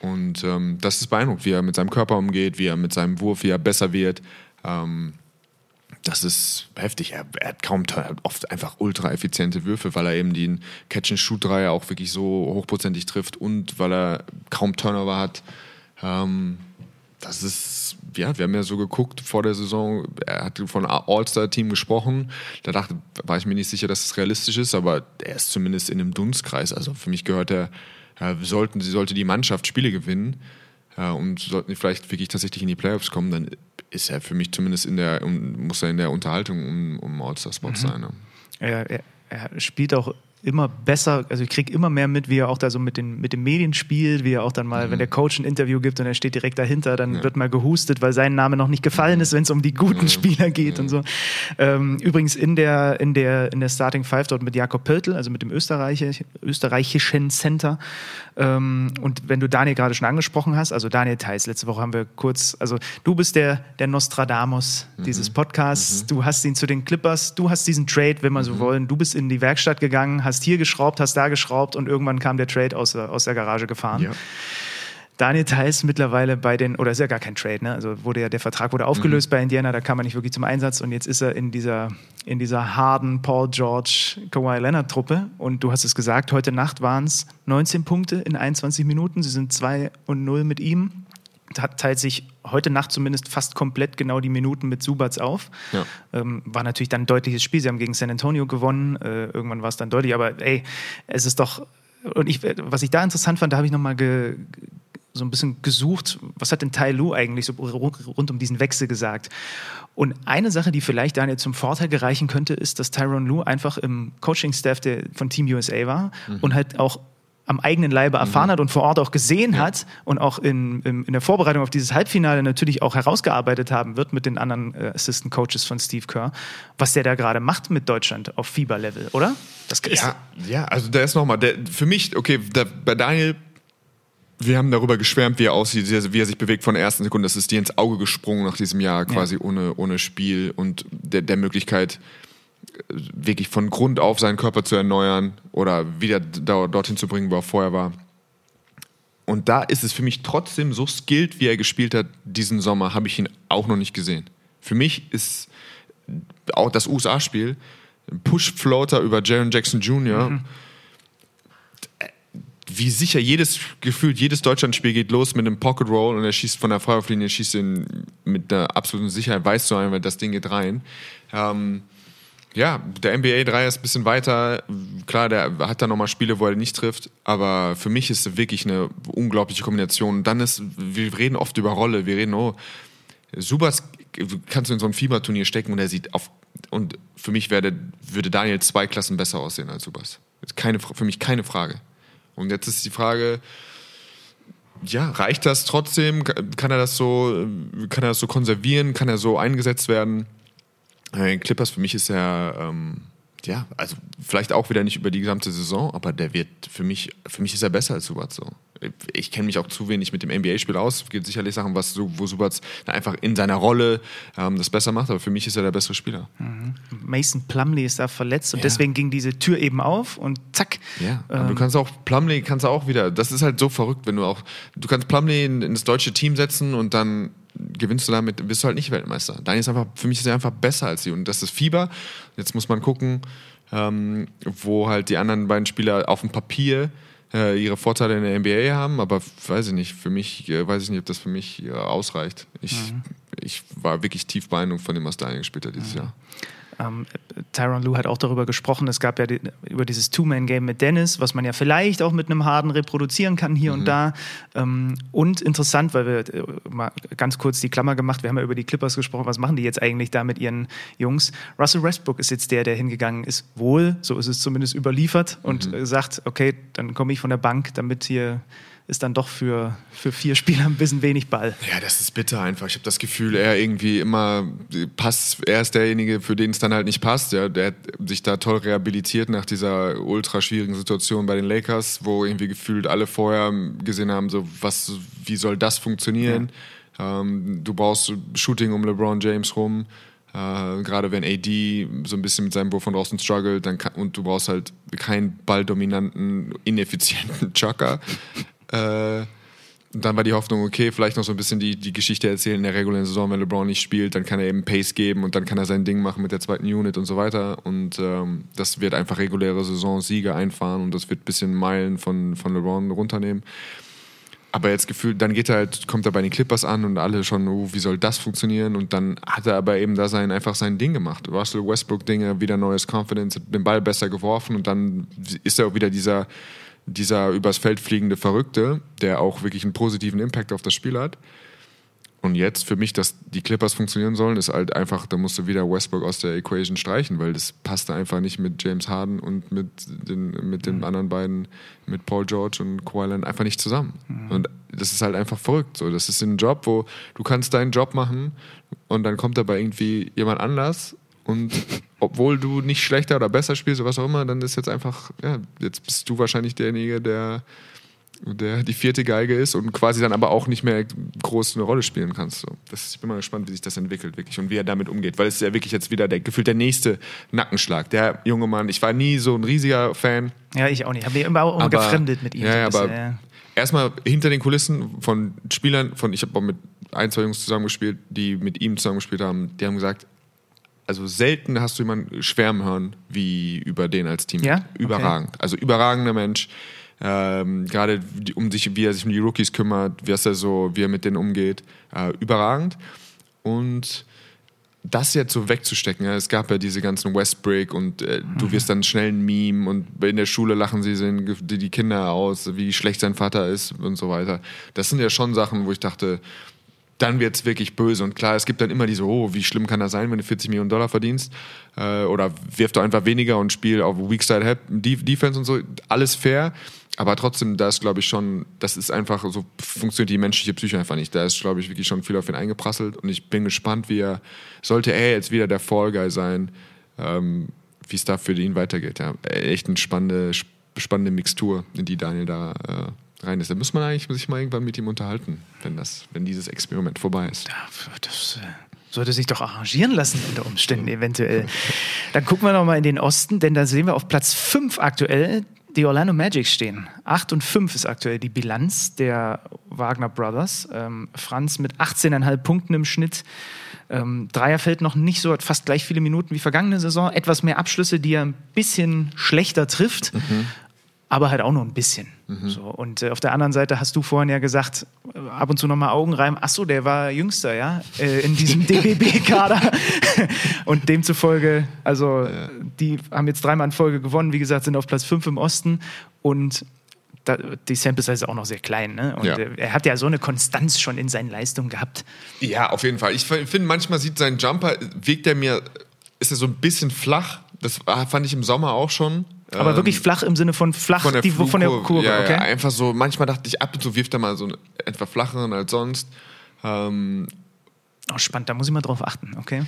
[SPEAKER 1] Und ähm, das ist beeindruckend, wie er mit seinem Körper umgeht, wie er mit seinem Wurf, wie er besser wird. Ähm, das ist heftig. Er, er hat kaum oft einfach ultra effiziente Würfe, weil er eben den Catch-and-Shoot-Dreier auch wirklich so hochprozentig trifft und weil er kaum Turnover hat. Ähm, das ist, ja, wir haben ja so geguckt vor der Saison, er hat von All-Star-Team gesprochen, da dachte, war ich mir nicht sicher, dass es realistisch ist, aber er ist zumindest in einem Dunstkreis. Also für mich gehört er, äh, sollten, sie sollte die Mannschaft Spiele gewinnen äh, und sollten vielleicht wirklich tatsächlich in die Playoffs kommen, dann ist er für mich zumindest in der, muss er in der Unterhaltung um, um All-Star-Spot mhm. sein. Ne?
[SPEAKER 3] Er, er, er spielt auch immer besser, also ich kriege immer mehr mit, wie er auch da so mit den, mit den Medien spielt, wie er auch dann mal, mhm. wenn der Coach ein Interview gibt und er steht direkt dahinter, dann ja. wird mal gehustet, weil sein Name noch nicht gefallen ist, wenn es um die guten ja. Spieler geht ja. und so. Ähm, übrigens in der, in, der, in der Starting Five dort mit Jakob Pöltl, also mit dem Österreichisch, österreichischen Center. Ähm, und wenn du Daniel gerade schon angesprochen hast, also Daniel Theis, letzte Woche haben wir kurz, also du bist der, der Nostradamus mhm. dieses Podcasts, mhm. du hast ihn zu den Clippers, du hast diesen Trade, wenn man so mhm. wollen, du bist in die Werkstatt gegangen, hast hier geschraubt, hast da geschraubt und irgendwann kam der Trade aus, aus der Garage gefahren. Ja. Daniel Theiss mittlerweile bei den, oder ist ja gar kein Trade, ne? Also wurde ja, der Vertrag wurde aufgelöst mhm. bei Indiana, da kam er nicht wirklich zum Einsatz und jetzt ist er in dieser, in dieser harden Paul George, Kawhi Leonard Truppe und du hast es gesagt, heute Nacht waren es 19 Punkte in 21 Minuten, sie sind 2 und 0 mit ihm teilt sich heute Nacht zumindest fast komplett genau die Minuten mit Subats auf. Ja. Ähm, war natürlich dann ein deutliches Spiel. Sie haben gegen San Antonio gewonnen. Äh, irgendwann war es dann deutlich. Aber ey, es ist doch. Und ich, was ich da interessant fand, da habe ich nochmal ge, so ein bisschen gesucht, was hat denn Tai Lu eigentlich so rund um diesen Wechsel gesagt? Und eine Sache, die vielleicht Daniel zum Vorteil gereichen könnte, ist, dass Tyron Lu einfach im Coaching-Staff von Team USA war mhm. und halt auch am eigenen Leibe erfahren mhm. hat und vor Ort auch gesehen ja. hat und auch in, in, in, der Vorbereitung auf dieses Halbfinale natürlich auch herausgearbeitet haben wird mit den anderen äh, Assistant Coaches von Steve Kerr, was der da gerade macht mit Deutschland auf Fieberlevel, oder?
[SPEAKER 1] Das ist ja, ja, also der ist nochmal, für mich, okay, der, bei Daniel wir haben darüber geschwärmt, wie er aussieht, wie er sich bewegt von der ersten Sekunde. Das ist dir ins Auge gesprungen nach diesem Jahr, quasi ja. ohne, ohne Spiel und der, der Möglichkeit, wirklich von Grund auf seinen Körper zu erneuern oder wieder dorthin zu bringen, wo er vorher war. Und da ist es für mich trotzdem so skilled, wie er gespielt hat diesen Sommer, habe ich ihn auch noch nicht gesehen. Für mich ist auch das USA-Spiel Push-Floater über Jaron Jackson Jr. Mhm. Wie sicher jedes gefühlt jedes Deutschlandspiel geht los mit einem Pocket Roll und er schießt von der Freiwurflinie, schießt ihn mit einer absoluten Sicherheit, weißt du ein, weil das Ding geht rein. Ähm, ja, der NBA-Dreier ist ein bisschen weiter. Klar, der hat da nochmal Spiele, wo er nicht trifft. Aber für mich ist es wirklich eine unglaubliche Kombination. Dann ist, wir reden oft über Rolle. Wir reden, oh, Subas kannst du in so ein Fieberturnier stecken und er sieht auf. Und für mich werde, würde Daniel zwei Klassen besser aussehen als Subas. Keine, für mich keine Frage. Und jetzt ist die Frage, ja, reicht das trotzdem? Kann er das so, kann er das so konservieren? Kann er so eingesetzt werden? Äh, Clippers für mich ist er, ähm, ja, also vielleicht auch wieder nicht über die gesamte Saison, aber der wird für mich, für mich ist er besser als Subac so. Ich kenne mich auch zu wenig mit dem NBA-Spiel aus. Es gibt sicherlich Sachen, was, wo Subac einfach in seiner Rolle ähm, das besser macht, aber für mich ist er der bessere Spieler.
[SPEAKER 3] Mhm. Mason Plumley ist da verletzt und ja. deswegen ging diese Tür eben auf und zack.
[SPEAKER 1] Ja, aber ähm, du kannst auch, Plumley kannst auch wieder, das ist halt so verrückt, wenn du auch, du kannst Plumley in, in das deutsche Team setzen und dann gewinnst du damit, bist du halt nicht Weltmeister. Daniel ist einfach, für mich ist er einfach besser als sie. Und das ist Fieber. Jetzt muss man gucken, ähm, wo halt die anderen beiden Spieler auf dem Papier äh, ihre Vorteile in der NBA haben, aber weiß ich nicht, für mich, äh, weiß ich nicht, ob das für mich äh, ausreicht. Ich, mhm. ich war wirklich tief beeindruckt von dem, was Daniel gespielt hat dieses mhm. Jahr.
[SPEAKER 3] Ähm, Tyron Lue hat auch darüber gesprochen, es gab ja die, über dieses Two-Man-Game mit Dennis, was man ja vielleicht auch mit einem Harden reproduzieren kann hier mhm. und da. Ähm, und interessant, weil wir äh, mal ganz kurz die Klammer gemacht, wir haben ja über die Clippers gesprochen, was machen die jetzt eigentlich da mit ihren Jungs? Russell Westbrook ist jetzt der, der hingegangen ist, wohl, so ist es zumindest überliefert und mhm. sagt, okay, dann komme ich von der Bank, damit hier ist dann doch für, für vier Spieler ein bisschen wenig Ball.
[SPEAKER 1] Ja, das ist bitter einfach. Ich habe das Gefühl, er irgendwie immer passt, er ist derjenige, für den es dann halt nicht passt. Ja, der hat sich da toll rehabilitiert nach dieser ultra schwierigen Situation bei den Lakers, wo irgendwie gefühlt alle vorher gesehen haben, so was, wie soll das funktionieren? Ja. Ähm, du brauchst Shooting um LeBron James rum. Äh, gerade wenn AD so ein bisschen mit seinem Wurf von draußen struggelt dann kann, und du brauchst halt keinen balldominanten, ineffizienten Chucker, äh, dann war die Hoffnung, okay, vielleicht noch so ein bisschen die, die Geschichte erzählen in der regulären Saison, wenn LeBron nicht spielt, dann kann er eben Pace geben und dann kann er sein Ding machen mit der zweiten Unit und so weiter. Und ähm, das wird einfach reguläre Saison-Siege einfahren und das wird ein bisschen Meilen von, von LeBron runternehmen. Aber jetzt gefühlt, dann geht er halt, kommt er bei den Clippers an und alle schon, oh, wie soll das funktionieren? Und dann hat er aber eben da sein, einfach sein Ding gemacht. Russell Westbrook-Dinge, wieder neues Confidence, den Ball besser geworfen und dann ist er auch wieder dieser dieser übers Feld fliegende Verrückte, der auch wirklich einen positiven Impact auf das Spiel hat. Und jetzt für mich, dass die Clippers funktionieren sollen, ist halt einfach, da musst du wieder Westbrook aus der Equation streichen, weil das passte einfach nicht mit James Harden und mit den, mit den mhm. anderen beiden, mit Paul George und Kawhi Leonard einfach nicht zusammen. Mhm. Und das ist halt einfach verrückt. So, das ist ein Job, wo du kannst deinen Job machen und dann kommt dabei irgendwie jemand anders und obwohl du nicht schlechter oder besser spielst oder was auch immer, dann ist jetzt einfach, ja, jetzt bist du wahrscheinlich derjenige, der, der die vierte Geige ist und quasi dann aber auch nicht mehr groß eine Rolle spielen kannst. So. Das, ich bin mal gespannt, wie sich das entwickelt wirklich und wie er damit umgeht, weil es ist ja wirklich jetzt wieder der gefühlt der nächste Nackenschlag. Der junge Mann, ich war nie so ein riesiger Fan.
[SPEAKER 3] Ja, ich auch nicht. Habe mich immer auch immer gefremdet mit ihm.
[SPEAKER 1] Ja, so aber ja. erstmal hinter den Kulissen von Spielern, von ich habe auch mit ein, zwei Jungs zusammengespielt, die mit ihm zusammengespielt haben, die haben gesagt, also selten hast du jemanden schwärmen hören wie über den als Team.
[SPEAKER 3] Ja?
[SPEAKER 1] Überragend. Okay. Also überragender Mensch. Ähm, Gerade um sich, wie er sich um die Rookies kümmert, wie er so, wie er mit denen umgeht. Äh, überragend. Und das jetzt so wegzustecken, ja, es gab ja diese ganzen Westbrick und äh, mhm. du wirst dann schnell ein Meme und in der Schule lachen sie die Kinder aus, wie schlecht sein Vater ist und so weiter. Das sind ja schon Sachen, wo ich dachte, dann wird es wirklich böse. Und klar, es gibt dann immer diese, oh, wie schlimm kann das sein, wenn du 40 Millionen Dollar verdienst? Äh, oder wirf doch einfach weniger und spiel auf Weak Side Defense und so. Alles fair. Aber trotzdem, da ist, glaube ich, schon, das ist einfach, so funktioniert die menschliche Psyche einfach nicht. Da ist, glaube ich, wirklich schon viel auf ihn eingeprasselt. Und ich bin gespannt, wie er, sollte er jetzt wieder der Fall Guy sein, ähm, wie es da für ihn weitergeht. Ja, echt eine spannende, spannende Mixtur, in die Daniel da äh, rein ist. Da muss man eigentlich sich mal irgendwann mit ihm unterhalten, wenn, das, wenn dieses Experiment vorbei ist.
[SPEAKER 3] Das äh, sollte sich doch arrangieren lassen unter Umständen eventuell. Dann gucken wir noch mal in den Osten, denn da sehen wir auf Platz 5 aktuell die Orlando Magic stehen. 8 und 5 ist aktuell die Bilanz der Wagner Brothers. Ähm, Franz mit 18,5 Punkten im Schnitt. Ähm, Dreier fällt noch nicht so, hat fast gleich viele Minuten wie vergangene Saison. Etwas mehr Abschlüsse, die er ein bisschen schlechter trifft. Mhm aber halt auch nur ein bisschen. Mhm. So, und äh, auf der anderen Seite hast du vorhin ja gesagt, äh, ab und zu nochmal Augen rein, ach so, der war jüngster, ja, äh, in diesem DBB-Kader. und demzufolge, also ja. die haben jetzt dreimal in Folge gewonnen, wie gesagt, sind auf Platz 5 im Osten und da, die Sample Size ist auch noch sehr klein. Ne? Und ja. äh, er hat ja so eine Konstanz schon in seinen Leistungen gehabt.
[SPEAKER 1] Ja, auf jeden Fall. Ich finde, manchmal sieht sein Jumper, wirkt er mir, ist er so ein bisschen flach. Das fand ich im Sommer auch schon.
[SPEAKER 3] Aber ähm, wirklich flach im Sinne von flach,
[SPEAKER 1] von der,
[SPEAKER 3] die, von der Kurve.
[SPEAKER 1] Ja,
[SPEAKER 3] okay?
[SPEAKER 1] ja, einfach so, manchmal dachte ich, ab und zu wirft er mal so etwas flacheren als sonst. Ähm,
[SPEAKER 3] oh, spannend, da muss ich mal drauf achten, okay.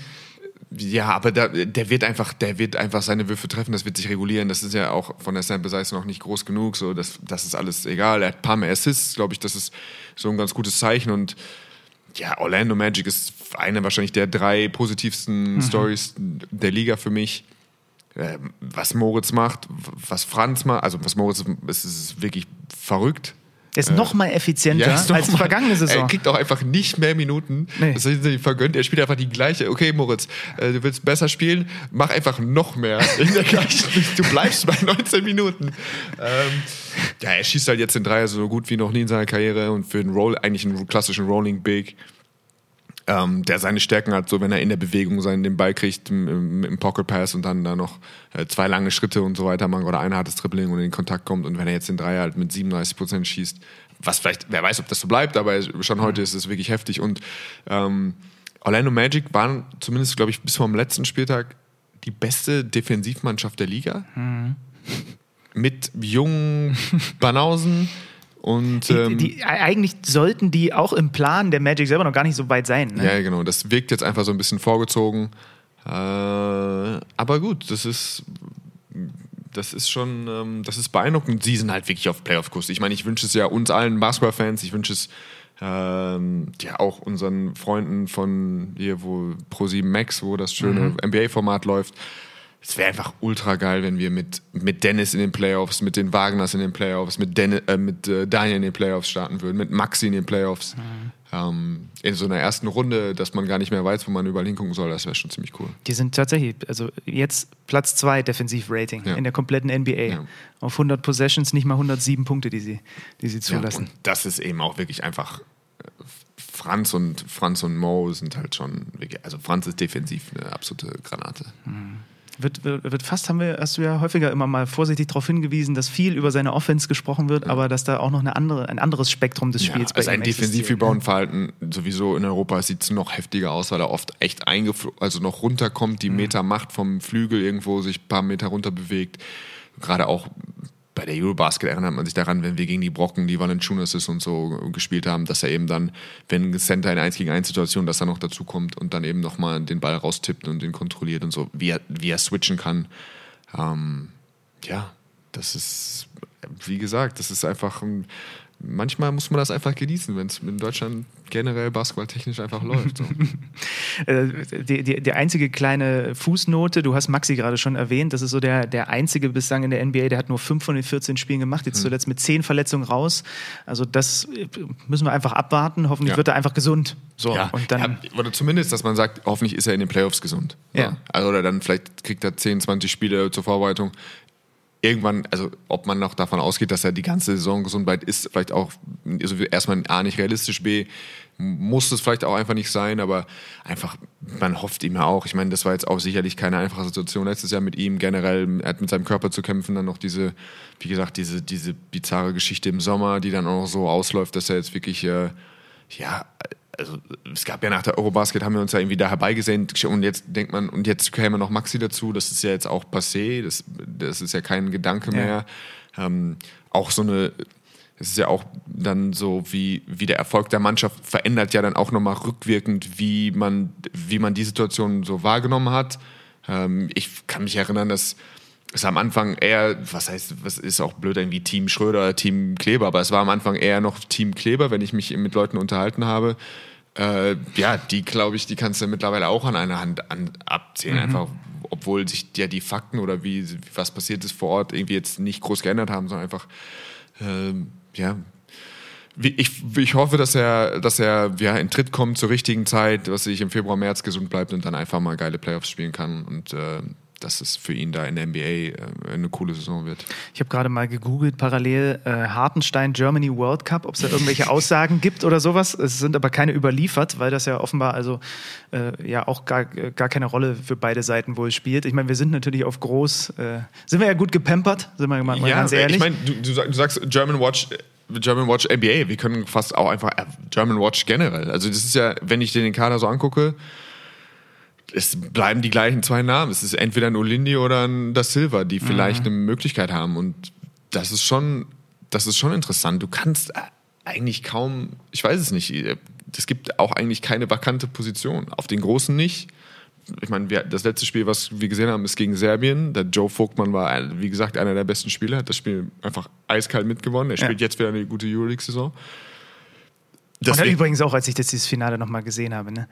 [SPEAKER 1] Ja, aber da, der wird einfach, der wird einfach seine Würfe treffen, das wird sich regulieren. Das ist ja auch von der Sample Size noch nicht groß genug. So, das, das ist alles egal. Er hat ein paar mehr Assists, glaube ich, das ist so ein ganz gutes Zeichen. Und ja, Orlando Magic ist eine wahrscheinlich der drei positivsten mhm. Stories der Liga für mich. Ähm, was Moritz macht, was Franz macht, also was Moritz ist, ist wirklich verrückt.
[SPEAKER 3] Der ist noch mal effizienter
[SPEAKER 1] Ja, noch
[SPEAKER 3] als
[SPEAKER 1] mal-
[SPEAKER 3] vergangene Saison.
[SPEAKER 1] Er kriegt auch einfach nicht mehr Minuten.
[SPEAKER 3] Nee.
[SPEAKER 1] Das ist ihm vergönnt. Er spielt einfach die gleiche. Okay, Moritz, äh, du willst besser spielen, mach einfach noch mehr. In der gleichen, du bleibst bei 19 Minuten. Ähm, ja, er schießt halt jetzt den Dreier so gut wie noch nie in seiner Karriere und für einen Roll, eigentlich einen klassischen Rolling Big. Ähm, der seine Stärken hat, so wenn er in der Bewegung seinen, den Ball kriegt im, im, Pocket Pass und dann da noch äh, zwei lange Schritte und so weiter macht oder ein hartes Dribbling und in den Kontakt kommt und wenn er jetzt den Dreier halt mit 37 Prozent schießt, was vielleicht, wer weiß, ob das so bleibt, aber schon heute ist es wirklich heftig und ähm, Orlando Magic waren zumindest, glaube ich, bis zum letzten Spieltag die beste Defensivmannschaft der Liga. Mit jungen Banausen und
[SPEAKER 3] die,
[SPEAKER 1] ähm,
[SPEAKER 3] die, eigentlich sollten die auch im Plan der Magic selber noch gar nicht so weit sein. Ne?
[SPEAKER 1] Ja, genau. Das wirkt jetzt einfach so ein bisschen vorgezogen. Äh, aber gut, das ist, das ist schon, ähm, das ist beeindruckend. Sie sind halt wirklich auf Playoff-Kurs. Ich meine, ich wünsche es ja uns allen Basketball-Fans, ich wünsche es ähm, ja auch unseren Freunden von hier, wo Pro7 Max, wo das schöne NBA-Format läuft. Es wäre einfach ultra geil, wenn wir mit, mit Dennis in den Playoffs, mit den Wagners in den Playoffs, mit, Dennis, äh, mit äh, Daniel in den Playoffs starten würden, mit Maxi in den Playoffs. Ähm, in so einer ersten Runde, dass man gar nicht mehr weiß, wo man überall hingucken soll, das wäre schon ziemlich cool.
[SPEAKER 3] Die sind tatsächlich, also jetzt Platz 2 Defensivrating
[SPEAKER 1] Ja.
[SPEAKER 3] in der kompletten NBA.
[SPEAKER 1] Ja.
[SPEAKER 3] Auf 100 Possessions nicht mal 107 Punkte, die sie, die sie zulassen.
[SPEAKER 1] und das ist eben auch wirklich einfach. äh, Franz und Franz und Mo sind halt schon, wirklich- also Franz ist defensiv eine absolute Granate.
[SPEAKER 3] Wird, wird, wird fast, haben wir, hast du ja häufiger immer mal vorsichtig darauf hingewiesen, dass viel über seine Offense gesprochen wird, aber dass da auch noch eine andere, ein anderes Spektrum des
[SPEAKER 1] Ja,
[SPEAKER 3] Spiels
[SPEAKER 1] also
[SPEAKER 3] bei
[SPEAKER 1] ein
[SPEAKER 3] ihm ne?
[SPEAKER 1] Defensiv-Rebound-Verhalten sowieso in Europa sieht es noch heftiger aus, weil er oft echt also noch runterkommt, die Meter macht vom Flügel irgendwo sich ein paar Meter runter bewegt. Gerade auch bei der Eurobasket erinnert man sich daran, wenn wir gegen die Brocken, die Valanciunas und so gespielt haben, dass er eben dann, wenn Center in 1 gegen 1 Situation, dass er noch dazu kommt und dann eben nochmal den Ball raustippt und den kontrolliert und so, wie er, wie er switchen kann. Ähm, ja, das ist, wie gesagt, das ist einfach ein, manchmal muss man das einfach genießen, wenn es in Deutschland generell basketballtechnisch einfach läuft. So.
[SPEAKER 3] Äh, die, die, die einzige kleine Fußnote, du hast Maxi gerade schon erwähnt, das ist so der, der einzige bislang in der NBA, der hat nur 5 von den 14 Spielen gemacht,
[SPEAKER 1] Hm.
[SPEAKER 3] jetzt zuletzt mit 10 Verletzungen raus. Also das äh, müssen wir einfach abwarten. Hoffentlich
[SPEAKER 1] Ja.
[SPEAKER 3] wird er einfach gesund. So,
[SPEAKER 1] Ja,
[SPEAKER 3] und dann.
[SPEAKER 1] ja, oder zumindest, dass man sagt, hoffentlich ist er in den Playoffs gesund.
[SPEAKER 3] Ja.
[SPEAKER 1] Also, oder dann vielleicht kriegt er 10, 20 Spiele zur Vorbereitung. Irgendwann, also ob man noch davon ausgeht, dass er die ganze Saison gesund bleibt, ist vielleicht auch also erstmal A nicht realistisch, B muss es vielleicht auch einfach nicht sein, aber einfach, man hofft ihm ja auch. Ich meine, das war jetzt auch sicherlich keine einfache Situation letztes Jahr mit ihm generell. Er hat mit seinem Körper zu kämpfen, dann noch diese, wie gesagt, diese, diese bizarre Geschichte im Sommer, die dann auch so ausläuft, dass er jetzt wirklich, äh, ja, also es gab ja nach der Eurobasket, haben wir uns ja irgendwie da herbeigesehnt und jetzt denkt man, und jetzt käme noch Maxi dazu, das ist ja jetzt auch passé, das, das ist ja kein Gedanke mehr. Ähm, auch so eine, es ist ja auch dann so, wie, wie der Erfolg der Mannschaft verändert ja dann auch nochmal rückwirkend, wie man, wie man die Situation so wahrgenommen hat. Ähm, ich kann mich erinnern, dass es am Anfang eher, was heißt, was ist auch blöd, irgendwie Team Schröder, Team Kleber, aber es war am Anfang eher noch Team Kleber, wenn ich mich mit Leuten unterhalten habe. Äh, ja, die glaube ich, die kannst du mittlerweile auch an einer Hand an, abzählen, einfach, obwohl sich ja die Fakten oder wie, was passiert ist vor Ort irgendwie jetzt nicht groß geändert haben, sondern einfach, ähm, ja, ich, ich hoffe, dass er, dass er ja, in Tritt kommt zur richtigen Zeit, dass er sich im Februar, März gesund bleibt und dann einfach mal geile Playoffs spielen kann und äh, dass es für ihn da in der NBA äh, eine coole Saison wird.
[SPEAKER 3] Ich habe gerade mal gegoogelt, parallel äh, Hartenstein Germany World Cup, ob es da irgendwelche Aussagen gibt oder sowas. Es sind aber keine überliefert, weil das ja offenbar also äh, ja auch gar, gar keine Rolle für beide Seiten wohl spielt. Ich meine, wir sind natürlich auf groß, äh, sind wir ja gut gepampert, sind wir mal ganz ehrlich.
[SPEAKER 1] ich meine, du, du, sag- du sagst German Watch. äh, German Watch NBA, wir können fast auch einfach äh, German Watch generell. Also das ist ja, wenn ich den Kader so angucke, es bleiben die gleichen zwei Namen. Es ist entweder ein Olindi oder ein Da Silva, die vielleicht eine Möglichkeit haben. Und das ist schon, das ist schon interessant. Du kannst eigentlich kaum, ich weiß es nicht, es gibt auch eigentlich keine vakante Position. Auf den Großen nicht. Ich meine, wir, das letzte Spiel, was wir gesehen haben, ist gegen Serbien. Der Joe Vogtmann war, wie gesagt, einer der besten Spieler, hat das Spiel einfach eiskalt mitgewonnen. Er
[SPEAKER 3] Ja.
[SPEAKER 1] spielt jetzt wieder eine gute Euroleague-Saison.
[SPEAKER 3] Und übrigens auch, als ich das dieses Finale nochmal gesehen habe, ne?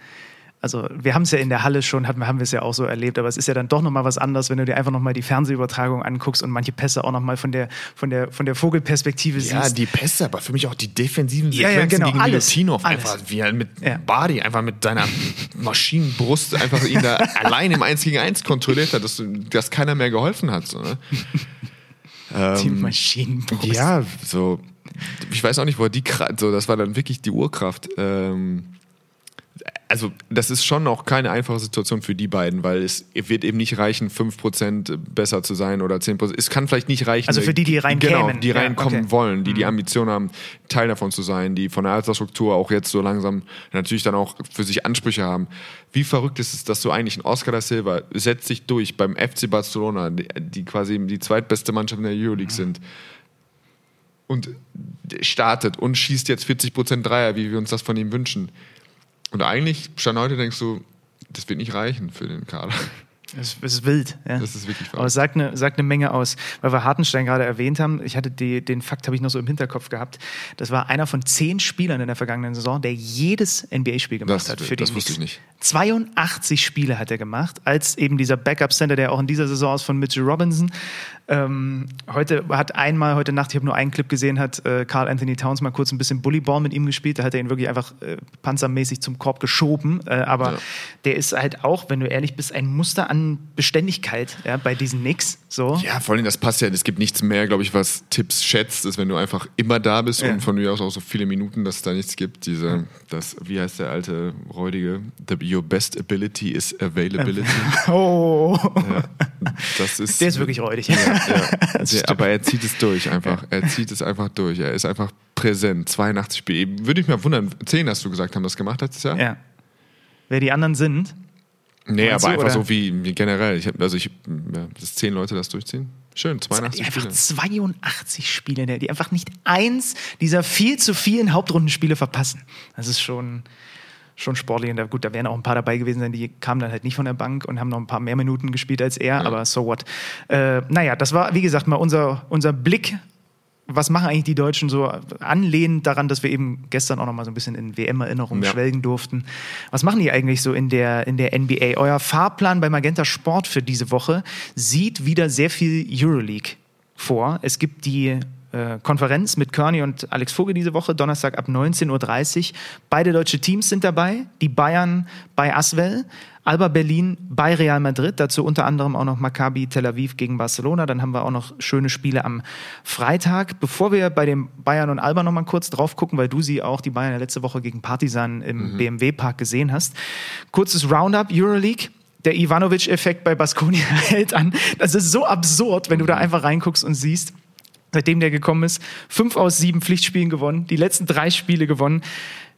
[SPEAKER 3] Also wir haben es ja in der Halle schon, haben, haben wir es ja auch so erlebt, aber es ist ja dann doch nochmal was anderes, wenn du dir einfach nochmal die Fernsehübertragung anguckst und manche Pässe auch nochmal von der, von, der, von der Vogelperspektive
[SPEAKER 1] Ja,
[SPEAKER 3] siehst.
[SPEAKER 1] die Pässe, aber für mich auch die defensiven
[SPEAKER 3] Ja, ja,
[SPEAKER 1] Sequenzen
[SPEAKER 3] genau,
[SPEAKER 1] gegen
[SPEAKER 3] alles,
[SPEAKER 1] Milutinov.
[SPEAKER 3] alles.
[SPEAKER 1] Einfach, wie er mit
[SPEAKER 3] Ja.
[SPEAKER 1] Badi, einfach mit seiner Maschinenbrust einfach ihn da allein im 1 gegen 1 kontrolliert hat, dass, dass keiner mehr geholfen hat. So, ne?
[SPEAKER 3] die Maschinenbrust.
[SPEAKER 1] Ja, so. Ich weiß auch nicht, wo er die so, das war dann wirklich die Urkraft. Ähm, also, das ist schon auch keine einfache Situation für die beiden, weil es wird eben nicht reichen, 5% besser zu sein oder 10%. Es kann vielleicht nicht reichen.
[SPEAKER 3] Also für die, die
[SPEAKER 1] Genau,
[SPEAKER 3] reinkämen.
[SPEAKER 1] die
[SPEAKER 3] Ja,
[SPEAKER 1] reinkommen
[SPEAKER 3] okay.
[SPEAKER 1] wollen, die die Ambition haben, Teil davon zu sein, die von der Altersstruktur auch jetzt so langsam natürlich dann auch für sich Ansprüche haben. Wie verrückt ist es, dass so eigentlich ein Oscar da Silva setzt sich durch beim FC Barcelona, die, die quasi die zweitbeste Mannschaft in der Euroleague sind und startet und schießt jetzt 40% Dreier, wie wir uns das von ihm wünschen. Und eigentlich, Stand heute, denkst du, das wird nicht reichen für den Kader.
[SPEAKER 3] Es es ist wild. Ja.
[SPEAKER 1] Das ist wirklich
[SPEAKER 3] Aber es sagt eine, sagt eine Menge aus. Weil wir Hartenstein gerade erwähnt haben, ich hatte die, den Fakt, habe ich noch so im Hinterkopf gehabt. Das war einer von zehn Spielern in der vergangenen Saison, der jedes NBA-Spiel gemacht
[SPEAKER 1] Das-
[SPEAKER 3] hat. Für
[SPEAKER 1] das wusste ich nicht.
[SPEAKER 3] 82 Spiele hat er gemacht, als eben dieser Backup-Center, der auch in dieser Saison ist von Mitchell Robinson. Ähm, heute hat einmal, heute Nacht, ich habe nur einen Clip gesehen, hat äh, Carl Anthony Towns mal kurz ein bisschen Bullyball mit ihm gespielt. Da hat er ihn wirklich einfach äh, panzermäßig zum Korb geschoben. Äh, aber
[SPEAKER 1] Ja.
[SPEAKER 3] der ist halt auch, wenn du ehrlich bist, ein Muster an Beständigkeit ja, bei diesen Knicks. So.
[SPEAKER 1] Ja, vor allem das passt ja. Es gibt nichts mehr, glaube ich, was Tipps schätzt, ist, wenn du einfach immer da bist
[SPEAKER 3] Ja.
[SPEAKER 1] und von mir aus auch so viele Minuten, dass es da nichts gibt. Diese, das, wie heißt der alte Räudige? The, your best ability is availability.
[SPEAKER 3] Oh.
[SPEAKER 1] Das ist,
[SPEAKER 3] Der ist wirklich räudig.
[SPEAKER 1] Ja, ja. Der, aber er zieht es durch einfach. Er zieht es einfach durch. Er ist einfach präsent. 82 Spiele. Würde ich mir wundern. 10 hast du gesagt, haben das gemacht letztes Jahr?
[SPEAKER 3] Ja. Wer die anderen sind,
[SPEAKER 1] Nee, aber
[SPEAKER 3] du,
[SPEAKER 1] einfach
[SPEAKER 3] oder?
[SPEAKER 1] so wie, wie generell. Ich hab, also ich, ja, dass 10 Leute das durchziehen. Schön,
[SPEAKER 3] die
[SPEAKER 1] 82
[SPEAKER 3] einfach
[SPEAKER 1] Spiele.
[SPEAKER 3] 82 Spiele, ne, die einfach nicht eins dieser viel zu vielen Hauptrundenspiele verpassen. Das ist schon, schon sportlich. Und da, gut, da wären auch ein paar dabei gewesen sein, die kamen dann halt nicht von der Bank und haben noch ein paar mehr Minuten gespielt als er, aber so what. Äh, naja, das war, wie gesagt, mal unser, unser Blick. Was machen eigentlich die Deutschen so anlehnend daran, dass wir eben gestern auch noch mal so ein bisschen in WM-Erinnerungen
[SPEAKER 1] Ja.
[SPEAKER 3] schwelgen durften? Was machen die eigentlich so in der, in der NBA? Euer Fahrplan bei Magenta Sport für diese Woche sieht wieder sehr viel Euroleague vor. Es gibt die äh, Konferenz mit Kearney und Alex Vogel diese Woche, Donnerstag ab 19.30 Uhr. Beide deutsche Teams sind dabei. Die Bayern bei Aswell, Alba Berlin bei Real Madrid. Dazu unter anderem auch noch Maccabi Tel Aviv gegen Barcelona. Dann haben wir auch noch schöne Spiele am Freitag. Bevor wir bei den Bayern und Alba noch mal kurz drauf gucken, weil du sie auch, die Bayern, ja letzte Woche gegen Partisan im BMW-Park gesehen hast. Kurzes Roundup Euroleague. Der Ivanovic-Effekt bei Baskonia hält an. Das ist so absurd, wenn du da einfach reinguckst und siehst, seitdem der gekommen ist, fünf aus sieben Pflichtspielen gewonnen, die letzten drei Spiele gewonnen.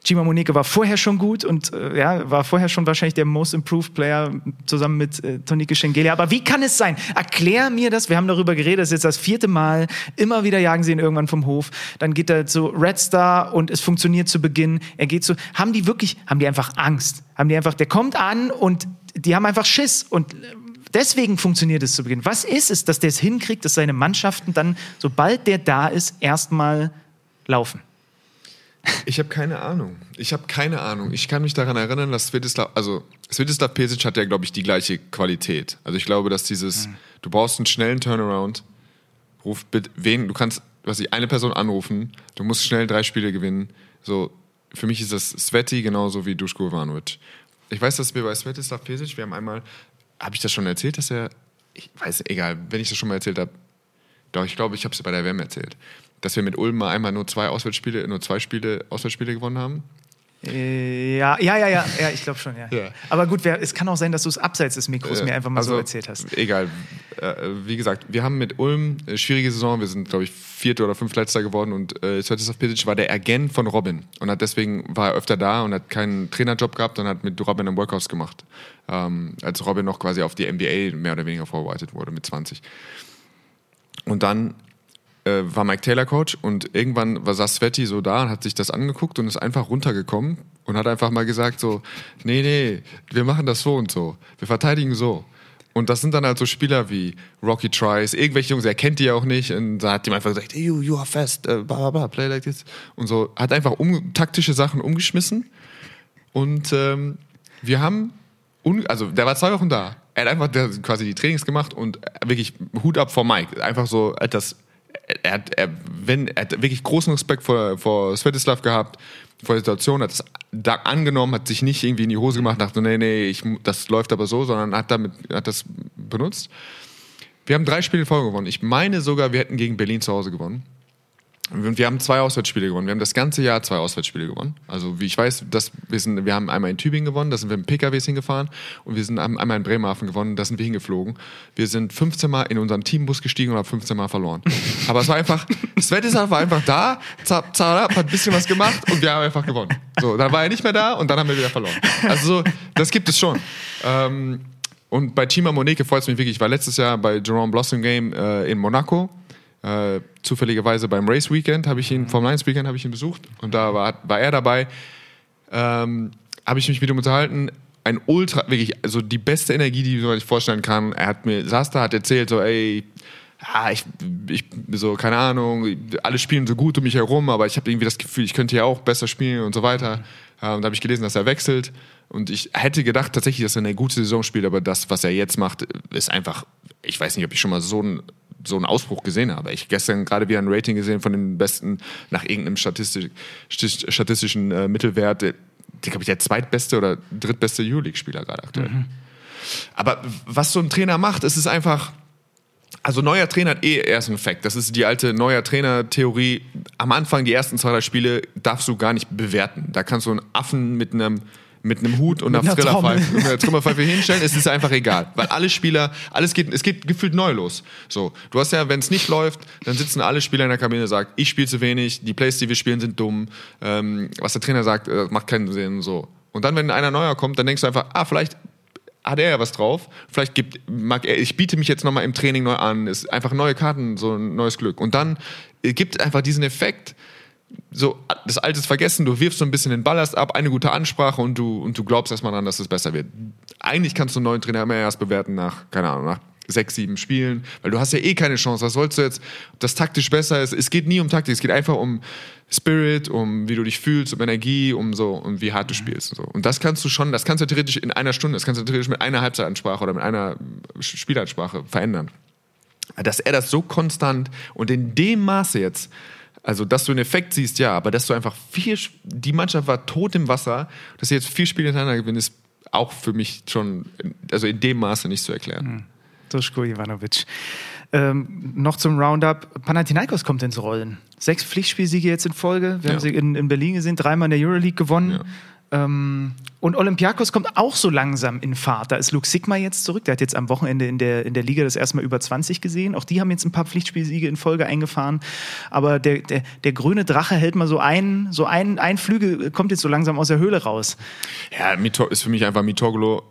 [SPEAKER 3] Chima Monike war vorher schon gut und äh, ja, war vorher schon wahrscheinlich der Most Improved Player zusammen mit äh, Tonike Schengelia. Aber wie kann es sein? Erklär mir das. Wir haben darüber geredet, das ist jetzt das vierte Mal. Immer wieder jagen sie ihn irgendwann vom Hof. Dann geht er zu Red Star und es funktioniert zu Beginn. Er geht zu. Haben die wirklich, haben die einfach Angst? Haben die einfach, der kommt an und die haben einfach Schiss und Deswegen funktioniert es zu Beginn. Was ist es, dass der es hinkriegt, dass seine Mannschaften dann, sobald der da ist, erstmal laufen?
[SPEAKER 1] Ich habe keine Ahnung. Ich habe keine Ahnung. Ich kann mich daran erinnern, dass Svetislav, also Svetislav Pesic hat ja, glaube ich, die gleiche Qualität. Also ich glaube, dass dieses, du brauchst einen schnellen Turnaround, ruf bitte, wen, du kannst, was ich, eine Person anrufen, du musst schnell drei Spiele gewinnen. So, für mich ist das Sveti genauso wie Duško Ivanovic. Ich weiß, dass wir bei Svetislav Pesic, wir haben einmal, habe ich das schon erzählt, dass er, ich weiß, egal, wenn ich das schon mal erzählt habe, doch, ich glaube, ich habe es bei der WM erzählt, dass wir mit Ulm mal einmal nur zwei Auswärtsspiele, nur zwei Spiele, Auswärtsspiele gewonnen haben.
[SPEAKER 3] Äh, ja, ja, ja, ja, ja, ich glaube schon, ja.
[SPEAKER 1] Ja.
[SPEAKER 3] Aber gut, wer, es kann auch sein, dass du es abseits des Mikros
[SPEAKER 1] Äh,
[SPEAKER 3] mir einfach mal
[SPEAKER 1] also,
[SPEAKER 3] so erzählt hast.
[SPEAKER 1] Egal. Äh, wie gesagt, wir haben mit Ulm äh, schwierige Saison. Wir sind, glaube ich, Vierter oder Fünftletzter geworden und äh, Svetislav Pesic war der Agent von Robin und hat deswegen war er öfter da und hat keinen Trainerjob gehabt und hat mit Robin einen Workhouse gemacht, ähm, als Robin noch quasi auf die NBA mehr oder weniger vorbereitet wurde mit 20. Und dann äh, war Mike Taylor Coach und irgendwann war saß Sveti so da und hat sich das angeguckt und ist einfach runtergekommen und hat einfach mal gesagt so, nee, nee, wir machen das so und so. Wir verteidigen so. Und das sind dann halt so Spieler wie Rocky Trice, irgendwelche Jungs, er kennt die ja auch nicht. Und da hat ihm einfach gesagt, hey, you, you are fast, äh, bla, bla, bla, play like this. Und so, hat einfach um, taktische Sachen umgeschmissen. Und ähm, Wir haben, also der war zwei Wochen da. Er hat einfach quasi die Trainings gemacht und wirklich Hut ab vor Mike. Einfach so etwas, er hat, er, wenn, er hat wirklich großen Respekt vor, vor Svetislav gehabt, vor der Situation, hat es da angenommen, hat sich nicht irgendwie in die Hose gemacht, dachte, nee, nee, ich, das läuft aber so, sondern hat damit, hat das benutzt. Wir haben drei Spiele in Folge gewonnen. Ich meine sogar, wir hätten gegen Berlin zu Hause gewonnen. Und wir haben zwei Auswärtsspiele gewonnen. Wir haben das ganze Jahr zwei Auswärtsspiele gewonnen. Also wie ich weiß, dass wir, sind, wir haben einmal in Tübingen gewonnen, da sind wir mit PKWs hingefahren und wir sind einmal in Bremerhaven gewonnen, da sind wir hingeflogen. Wir sind 15 Mal in unseren Teambus gestiegen und haben 15 Mal verloren. Aber es war einfach, Svetislav war einfach da, zap, zap, hat ein bisschen was gemacht und wir haben einfach gewonnen. So, dann war er nicht mehr da und dann haben wir wieder verloren. Also so, das gibt es schon. Ähm, und bei Chima Moneke freut es mich wirklich. Ich war letztes Jahr bei Jerome Blossom Game äh, in Monaco äh, zufälligerweise beim Race Weekend habe ich ihn, vom Lions Weekend habe ich ihn besucht und da war, war er dabei. Ähm, habe ich mich mit ihm unterhalten. Ein Ultra, wirklich, also die beste Energie, die man sich vorstellen kann. Er hat mir, saß da, hat erzählt, so, ey, ja, ich, ich, so, keine Ahnung, alle spielen so gut um mich herum, aber ich habe irgendwie das Gefühl, ich könnte ja auch besser spielen und so weiter. Mhm. Äh, und da habe ich gelesen, dass er wechselt. Und ich hätte gedacht tatsächlich, dass er eine gute Saison spielt, aber das, was er jetzt macht, ist einfach, ich weiß nicht, ob ich schon mal so ein so einen Ausbruch gesehen habe. Ich gestern gerade wieder ein Rating gesehen von den besten nach irgendeinem statistisch, statistischen äh, Mittelwert. Der, glaube ich, der zweitbeste oder drittbeste Euroleague-Spieler gerade aktuell. Mhm. Aber was so ein Trainer macht, ist es einfach. Also neuer Trainer hat eh erst einen Effekt. Das ist die alte neuer Trainer-Theorie. Am Anfang, die ersten zwei, drei Spiele, darfst du gar nicht bewerten. Da kannst du einen Affen mit einem mit einem Hut und einer Trillerpfeife, einer Trümmerpfeife hinstellen, es ist einfach egal. Weil alle Spieler, alles geht, es geht gefühlt neu los. So, du hast ja, wenn es nicht läuft, dann sitzen alle Spieler in der Kabine und sagen, ich spiele zu wenig, die Plays, die wir spielen, sind dumm, ähm, was der Trainer sagt, äh, macht keinen Sinn, so. Und dann, wenn einer neuer kommt, dann denkst du einfach, ah, vielleicht hat er ja was drauf. Vielleicht gibt, mag er, ich biete mich jetzt nochmal im Training neu an. Ist einfach neue Karten, so ein neues Glück. Und dann äh, gibt einfach diesen Effekt, so das Alte ist vergessen, du wirfst so ein bisschen den Ballast ab, eine gute Ansprache und du, und du glaubst erstmal daran, dass es besser wird. Eigentlich kannst du einen neuen Trainer immer erst bewerten nach, keine Ahnung, nach sechs, sieben Spielen, weil du hast ja eh keine Chance. Was sollst du jetzt, ob das taktisch besser ist? Es geht nie um Taktik, es geht einfach um Spirit, um wie du dich fühlst, um Energie, um so, um wie hart du spielst und so. Und das kannst du schon, das kannst du theoretisch in einer Stunde, das kannst du theoretisch mit einer Halbzeitansprache oder mit einer Spielansprache verändern. Dass er das so konstant und in dem Maße jetzt also, dass du einen Effekt siehst, ja, aber dass du einfach vier, die Mannschaft war tot im Wasser, dass sie jetzt vier Spiele hintereinander gewinnen, ist auch für mich schon, also in dem Maße nicht zu erklären. Hm.
[SPEAKER 3] Duschko Ivanovic. Ähm, noch zum Roundup. Panathinaikos kommt ins Rollen. Sechs Pflichtspielsiege jetzt in Folge. Wir ja. haben sie in, in, Berlin gesehen, dreimal in der Euroleague gewonnen. Ja. Ähm, und Olympiakos kommt auch so langsam in Fahrt. Da ist Luke Sigma jetzt zurück. Der hat jetzt am Wochenende in der, in der Liga das erstmal über 20 gesehen. Auch die haben jetzt ein paar Pflichtspielsiege in Folge eingefahren. Aber der, der, der grüne Drache hält mal so ein, so ein, ein Flügel, kommt jetzt so langsam aus der Höhle raus.
[SPEAKER 1] Ja, ist für mich einfach Mitoglo.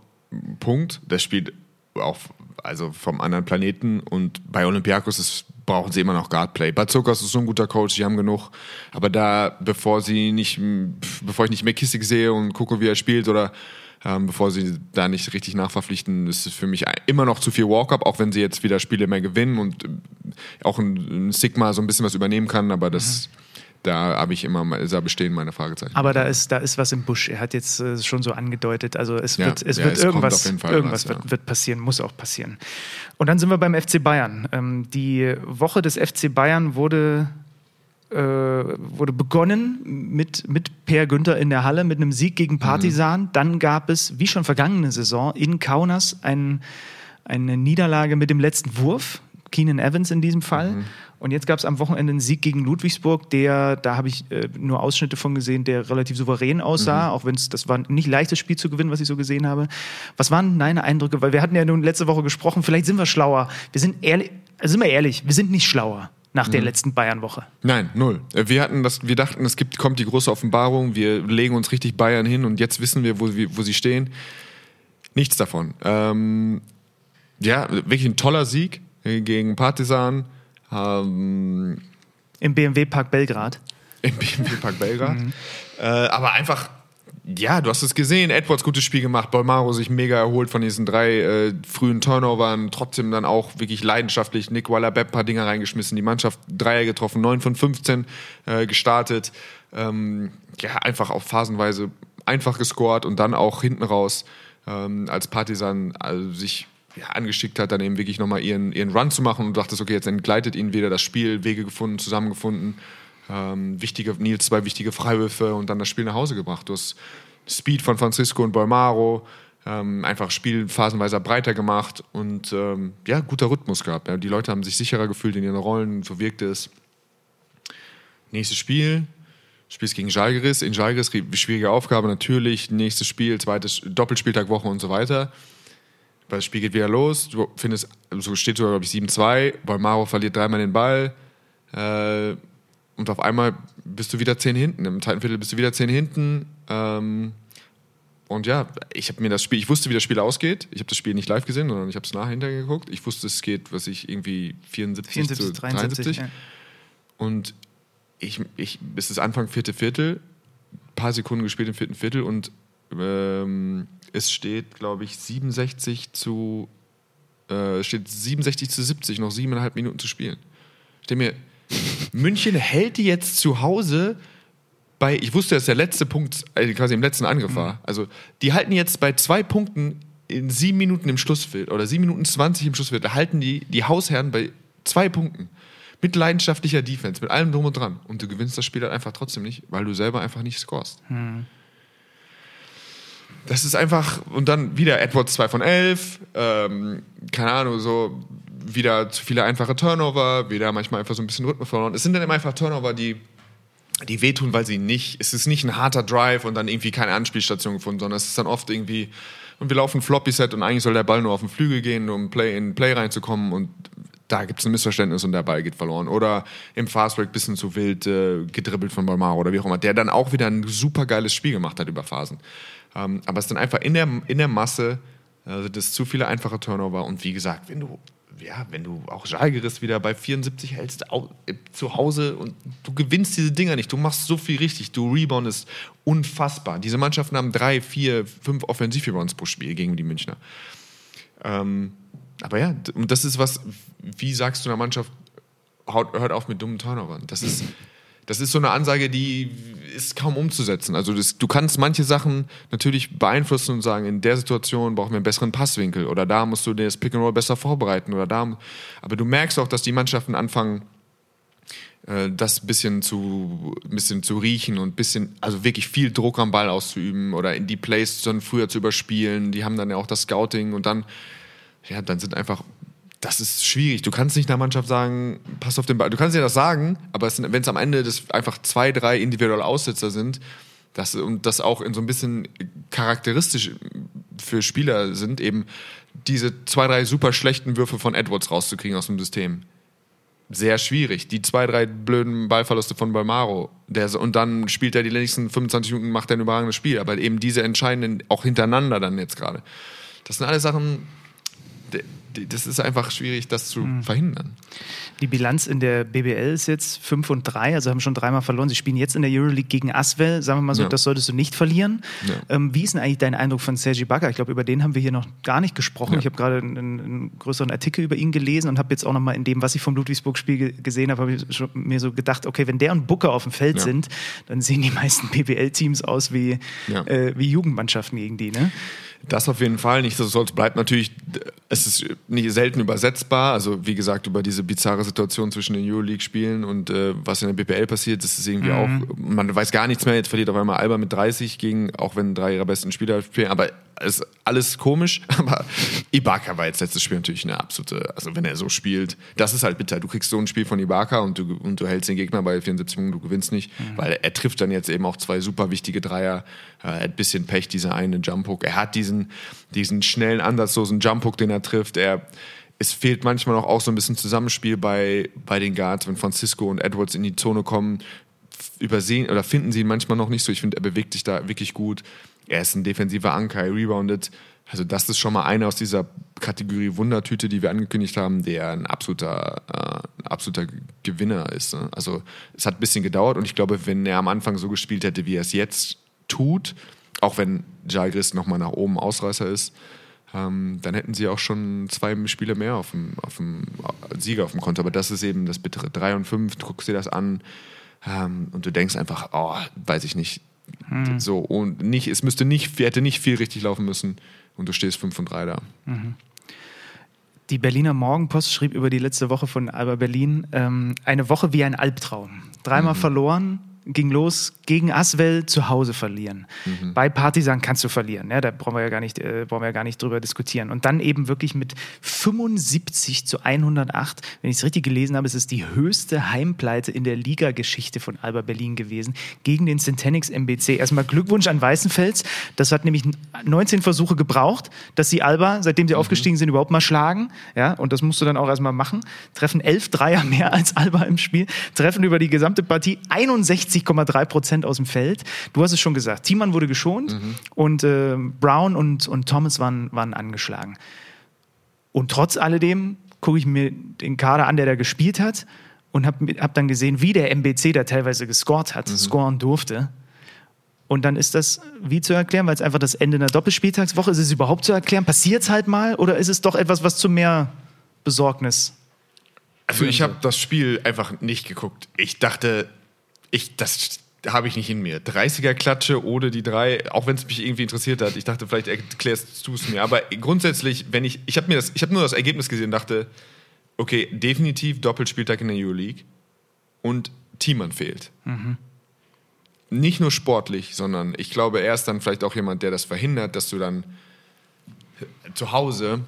[SPEAKER 1] Punkt. Der spielt auch also vom anderen Planeten. Und bei Olympiakos ist brauchen sie immer noch Guardplay. Bazokas ist so ein guter Coach, die haben genug. Aber da, bevor sie nicht, bevor ich nicht McKissick sehe und gucke, wie er spielt oder ähm, bevor sie da nicht richtig nachverpflichten, ist es für mich immer noch zu viel Walk-up, auch wenn sie jetzt wieder Spiele mehr gewinnen und äh, auch ein, ein Sigma so ein bisschen was übernehmen kann, aber das. Mhm da habe ich immer da bestehen meine Fragezeichen.
[SPEAKER 3] Aber da ist, da ist was im Busch. Er hat jetzt äh, schon so angedeutet. Also es ja, wird, es ja, wird es irgendwas, irgendwas was, wird, ja. wird, passieren, muss auch passieren. Und dann sind wir beim FC Bayern. Ähm, die Woche des FC Bayern wurde, äh, wurde begonnen mit, mit Per Günther in der Halle, mit einem Sieg gegen Partisan. Mhm. Dann gab es, wie schon vergangene Saison, in Kaunas ein, eine Niederlage mit dem letzten Wurf. Keenan Evans in diesem Fall. Mhm. Und jetzt gab es am Wochenende einen Sieg gegen Ludwigsburg, der, da habe ich äh, nur Ausschnitte von gesehen, der relativ souverän aussah, mhm. auch wenn es, das war nicht leichtes Spiel zu gewinnen, was ich so gesehen habe. Was waren deine Eindrücke? Weil wir hatten ja nun letzte Woche gesprochen, vielleicht sind wir schlauer. Wir sind ehrlich, also sind wir ehrlich, wir sind nicht schlauer nach der mhm. letzten Bayern-Woche.
[SPEAKER 1] Nein, null. Wir hatten das, wir dachten, es gibt, kommt die große Offenbarung, wir legen uns richtig Bayern hin und jetzt wissen wir, wo, wo sie stehen. Nichts davon. Ähm, ja, wirklich ein toller Sieg gegen Partisan
[SPEAKER 3] ähm, Im BMW Park Belgrad.
[SPEAKER 1] Im BMW Park Belgrad. mhm. äh, aber einfach, ja, du hast es gesehen, Edwards gutes Spiel gemacht, Bolmaro sich mega erholt von diesen drei äh, frühen Turnovern, trotzdem dann auch wirklich leidenschaftlich, Nick Waller-Bepp ein paar Dinger reingeschmissen, die Mannschaft Dreier getroffen, 9 von 15 äh, gestartet. Ähm, ja, einfach auch phasenweise einfach gescored und dann auch hinten raus, ähm, als Partisan also sich ja, angeschickt hat, dann eben wirklich nochmal ihren, ihren Run zu machen und dachtest, okay, jetzt entgleitet ihnen wieder das Spiel, Wege gefunden, zusammengefunden. Ähm, wichtige, Nils zwei wichtige Freiwürfe und dann das Spiel nach Hause gebracht. Du hast Speed von Francisco und Bolmaro, ähm, einfach Spiel phasenweise breiter gemacht und ähm, ja, guter Rhythmus gehabt. Ja. Die Leute haben sich sicherer gefühlt in ihren Rollen, so wirkte es. Nächstes Spiel, spielst gegen Jalgiris. In Jalgiris schwierige Aufgabe natürlich. Nächstes Spiel, zweites Doppelspieltag, Woche und so weiter. Das Spiel geht wieder los. Du findest, so steht sogar, glaube ich, 7-2. Bolmaro verliert dreimal den Ball. Äh, und auf einmal bist du wieder 10 hinten. Im zweiten Viertel bist du wieder 10 hinten. Ähm, und ja, ich habe mir das Spiel, ich wusste, wie das Spiel ausgeht. Ich habe das Spiel nicht live gesehen, sondern ich habe es nachher geguckt. Ich wusste, es geht, was ich irgendwie 74, 74 zu 73. 73. Ja. Und ich, ich, es ist Anfang vierte Viertel, ein paar Sekunden gespielt im vierten Viertel und ähm, es steht, glaube ich, 67 zu äh, steht 67 zu 70, noch siebeneinhalb Minuten zu spielen. Steht mir, München hält die jetzt zu Hause bei, ich wusste, dass der letzte Punkt also quasi im letzten Angriff war. Mhm. Also die halten jetzt bei zwei Punkten in sieben Minuten im Schlussfeld oder sieben Minuten zwanzig im Schlussfeld, da halten die, die Hausherren bei zwei Punkten. Mit leidenschaftlicher Defense, mit allem drum und dran. Und du gewinnst das Spiel halt einfach trotzdem nicht, weil du selber einfach nicht scorest. Hm. Das ist einfach, und dann wieder Edwards 2 von 11, ähm, keine Ahnung, so wieder zu viele einfache Turnover, wieder manchmal einfach so ein bisschen Rhythmus verloren. Es sind dann immer einfach Turnover, die die wehtun, weil sie nicht, es ist nicht ein harter Drive und dann irgendwie keine Anspielstation gefunden, sondern es ist dann oft irgendwie, und wir laufen Floppy-Set und eigentlich soll der Ball nur auf den Flügel gehen, um Play in Play reinzukommen und da gibt es ein Missverständnis und der Ball geht verloren. Oder im Fastbreak bisschen zu wild äh, gedribbelt von Balmaro oder wie auch immer, der dann auch wieder ein super geiles Spiel gemacht hat über Phasen. Ähm, aber es ist dann einfach in der, in der Masse, also das zu viele einfache Turnover und wie gesagt, wenn du ja, wenn du auch Jalgiris wieder bei 74 hältst auch, äh, zu Hause und du gewinnst diese Dinger nicht, du machst so viel richtig, du reboundest unfassbar. Diese Mannschaften haben drei, vier, fünf Offensiv-Rebounds pro Spiel gegen die Münchner. Ähm, aber ja, und das ist was, wie sagst du einer Mannschaft, hört auf mit dummen Turnovern? Das ist, das ist so eine Ansage, die ist kaum umzusetzen. Also das, du kannst manche Sachen natürlich beeinflussen und sagen, in der Situation brauchen wir einen besseren Passwinkel oder da musst du das Pick and Roll besser vorbereiten oder da. Aber du merkst auch, dass die Mannschaften anfangen, äh, das bisschen zu, ein bisschen zu riechen und ein bisschen, also wirklich viel Druck am Ball auszuüben oder in die Plays dann früher zu überspielen. Die haben dann ja auch das Scouting und dann, ja, dann sind einfach das ist schwierig. Du kannst nicht einer Mannschaft sagen, pass auf den Ball. Du kannst ja das sagen, aber wenn es am Ende das einfach zwei, drei individuelle Aussetzer sind, das, und das auch in so ein bisschen charakteristisch für Spieler sind, eben diese zwei, drei super schlechten Würfe von Edwards rauszukriegen aus dem System. Sehr schwierig. Die zwei, drei blöden Ballverluste von Balmaro. Der, und dann spielt er die nächsten 25 Minuten, macht er ein überragendes Spiel. Aber eben diese entscheidenden, auch hintereinander dann jetzt gerade. Das sind alles Sachen, das ist einfach schwierig, das zu mhm. verhindern.
[SPEAKER 3] Die Bilanz in der BBL ist jetzt 5 und 3, also haben schon dreimal verloren. Sie spielen jetzt in der Euroleague gegen Aswell. Sagen wir mal so, ja. das solltest du nicht verlieren. Ja. Ähm, wie ist denn eigentlich dein Eindruck von Sergi Bagger? Ich glaube, über den haben wir hier noch gar nicht gesprochen. Ja. Ich habe gerade einen, einen, größeren Artikel über ihn gelesen und habe jetzt auch noch mal in dem, was ich vom Ludwigsburg-Spiel gesehen habe, habe ich mir so gedacht, okay, wenn der und Booker auf dem Feld sind, dann sehen die meisten BBL-Teams aus wie, äh, wie Jugendmannschaften gegen die. Ne?
[SPEAKER 1] Das auf jeden Fall. Nichtsdestotrotz bleibt natürlich, es ist nicht selten übersetzbar. Also wie gesagt, über diese bizarre Situation zwischen den Euroleague-Spielen und äh, was in der BPL passiert, das ist irgendwie mhm. auch, man weiß gar nichts mehr. Jetzt verliert auf einmal Alba mit 30 gegen, auch wenn drei ihrer besten Spieler spielen, aber ist alles komisch. Aber Ibaka war jetzt letztes Spiel natürlich eine absolute, also wenn er so spielt, das ist halt bitter. Du kriegst so ein Spiel von Ibaka und du, und du hältst den Gegner bei 74 Punkten, du gewinnst nicht, mhm. weil er trifft dann jetzt eben auch zwei super wichtige Dreier. Er hat ein bisschen Pech, dieser eine Jump-Hook. Er hat diesen, diesen schnellen, ansatzlosen Jump-Hook, den er trifft. Er, es fehlt manchmal noch auch so ein bisschen Zusammenspiel bei, bei den Guards, wenn Francisco und Edwards in die Zone kommen, übersehen oder finden sie ihn manchmal noch nicht so. Ich finde, er bewegt sich da wirklich gut. Er ist ein defensiver Anker, er reboundet. Also das ist schon mal einer aus dieser Kategorie Wundertüte, die wir angekündigt haben, der ein absoluter, äh, ein absoluter Gewinner ist. Ne? Also es hat ein bisschen gedauert und ich glaube, wenn er am Anfang so gespielt hätte, wie er es jetzt tut, auch wenn Jalgris nochmal nach oben Ausreißer ist, ähm, dann hätten sie auch schon zwei Spiele mehr auf dem, auf dem Sieger auf dem Konto. Aber das ist eben das bittere 3 und 5, du guckst dir das an ähm, und du denkst einfach, oh, weiß ich nicht, So, und nicht, es müsste nicht, hätte nicht viel richtig laufen müssen und du stehst 5 und 3 da.
[SPEAKER 3] Die Berliner Morgenpost schrieb über die letzte Woche von Alba Berlin ähm, eine Woche wie ein Albtraum. Dreimal verloren, ging los gegen Aswell zu Hause verlieren. Bei Partisan kannst du verlieren, ja, da brauchen wir ja gar nicht, äh, brauchen wir ja gar nicht drüber diskutieren. Und dann eben wirklich mit 75 zu 108, wenn ich es richtig gelesen habe, ist es die höchste Heimpleite in der Ligageschichte von Alba Berlin gewesen gegen den Centenix MBC. Erstmal Glückwunsch an Weißenfels. Das hat nämlich 19 Versuche gebraucht, dass sie Alba, seitdem sie aufgestiegen sind, überhaupt mal schlagen. Ja, und das musst du dann auch erstmal machen. Treffen 11 Dreier mehr als Alba im Spiel, treffen über die gesamte Partie 61,3 Prozent aus dem Feld. Du hast es schon gesagt, Thiemann wurde geschont und äh, Brown und, und Thomas waren, waren angeschlagen. Und trotz alledem gucke ich mir den Kader an, der da gespielt hat und habe hab dann gesehen, wie der MBC da teilweise gescored hat, scoren durfte. Und dann ist das wie zu erklären, weil es einfach das Ende einer Doppelspieltagswoche ist. Ist es überhaupt zu erklären? Passiert es halt mal? Oder ist es doch etwas, was zu mehr Besorgnis?
[SPEAKER 1] Also ich habe das Spiel einfach nicht geguckt. Ich dachte, ich, das habe ich nicht in mir. 30er Klatsche oder die drei, auch wenn es mich irgendwie interessiert hat. Ich dachte, vielleicht erklärst du es mir. Aber grundsätzlich, wenn ich, ich habe mir das, ich habe nur das Ergebnis gesehen und dachte, okay, definitiv Doppelspieltag in der Euroleague und Thiemann fehlt. Nicht nur sportlich, sondern ich glaube, er ist dann vielleicht auch jemand, der das verhindert, dass du dann zu Hause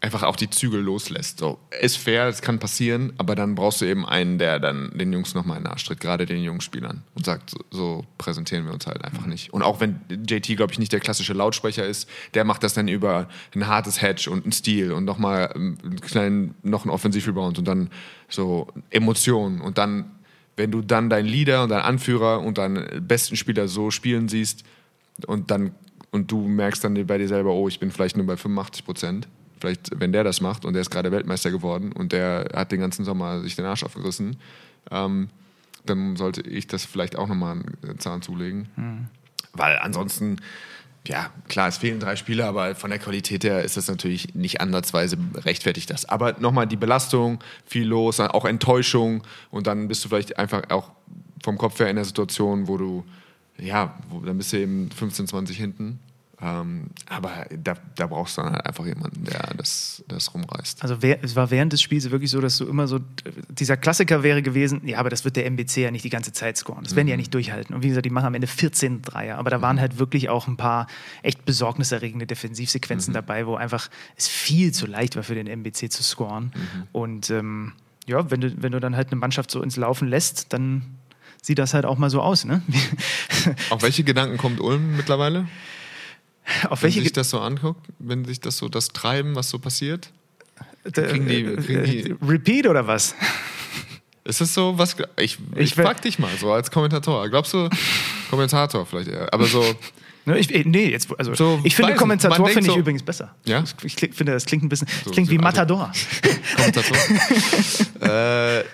[SPEAKER 1] einfach auch die Zügel loslässt. So, ist fair, es kann passieren, aber dann brauchst du eben einen, der dann den Jungs nochmal in den Arsch tritt, gerade den jungen Spielern und sagt, so, so präsentieren wir uns halt einfach nicht. Und auch wenn JT, glaube ich, nicht der klassische Lautsprecher ist, der macht das dann über ein hartes Hedge und einen Stil und nochmal einen kleinen, noch einen Offensivrebound und dann so Emotionen und dann wenn du dann deinen Leader und deinen Anführer und deinen besten Spieler so spielen siehst und dann und du merkst dann bei dir selber, oh, ich bin vielleicht nur bei 85 Prozent. Vielleicht, wenn der das macht und der ist gerade Weltmeister geworden und der hat den ganzen Sommer sich den Arsch aufgerissen, ähm, dann sollte ich das vielleicht auch nochmal einen Zahn zulegen. Weil ansonsten, ja, klar, es fehlen drei Spieler, aber von der Qualität her ist das natürlich nicht ansatzweise rechtfertigt das. Aber nochmal die Belastung, viel los, auch Enttäuschung und dann bist du vielleicht einfach auch vom Kopf her in der Situation, wo du, ja, wo, dann bist du eben 15, 20 hinten. Ähm, aber da, da brauchst du dann halt einfach jemanden, der das, das rumreißt.
[SPEAKER 3] Also wer, es war während des Spiels wirklich so, dass du immer so, dieser Klassiker wäre gewesen, ja, aber das wird der MBC ja nicht die ganze Zeit scoren. Das werden die ja nicht durchhalten. Und wie gesagt, die machen am Ende 14 Dreier. Aber da waren halt wirklich auch ein paar echt besorgniserregende Defensivsequenzen dabei, wo einfach es viel zu leicht war für den MBC zu scoren. Und ähm, ja, wenn du, wenn du dann halt eine Mannschaft so ins Laufen lässt, dann sieht das halt auch mal so aus. Ne?
[SPEAKER 1] Auf welche Gedanken kommt Ulm mittlerweile?
[SPEAKER 3] Auf
[SPEAKER 1] Wenn sich das so anguckt, wenn sich das so das Treiben, was so passiert?
[SPEAKER 3] Ge-
[SPEAKER 1] kriegen die- kriegen die-
[SPEAKER 3] äh, Repeat oder was?
[SPEAKER 1] Ist es so, was. Ich, ich,
[SPEAKER 3] Ich
[SPEAKER 1] frag dich mal, so als Kommentator. Glaubst du, Kommentator vielleicht eher, aber so.
[SPEAKER 3] Ne, ich, eh, nee, jetzt, also
[SPEAKER 1] So,
[SPEAKER 3] ich finde
[SPEAKER 1] weiß.
[SPEAKER 3] Kommentator finde ich
[SPEAKER 1] so-
[SPEAKER 3] übrigens besser.
[SPEAKER 1] Ja?
[SPEAKER 3] Ich kling- finde, das klingt ein bisschen,
[SPEAKER 1] So,
[SPEAKER 3] klingt wie Matador.
[SPEAKER 1] Kommentator. äh,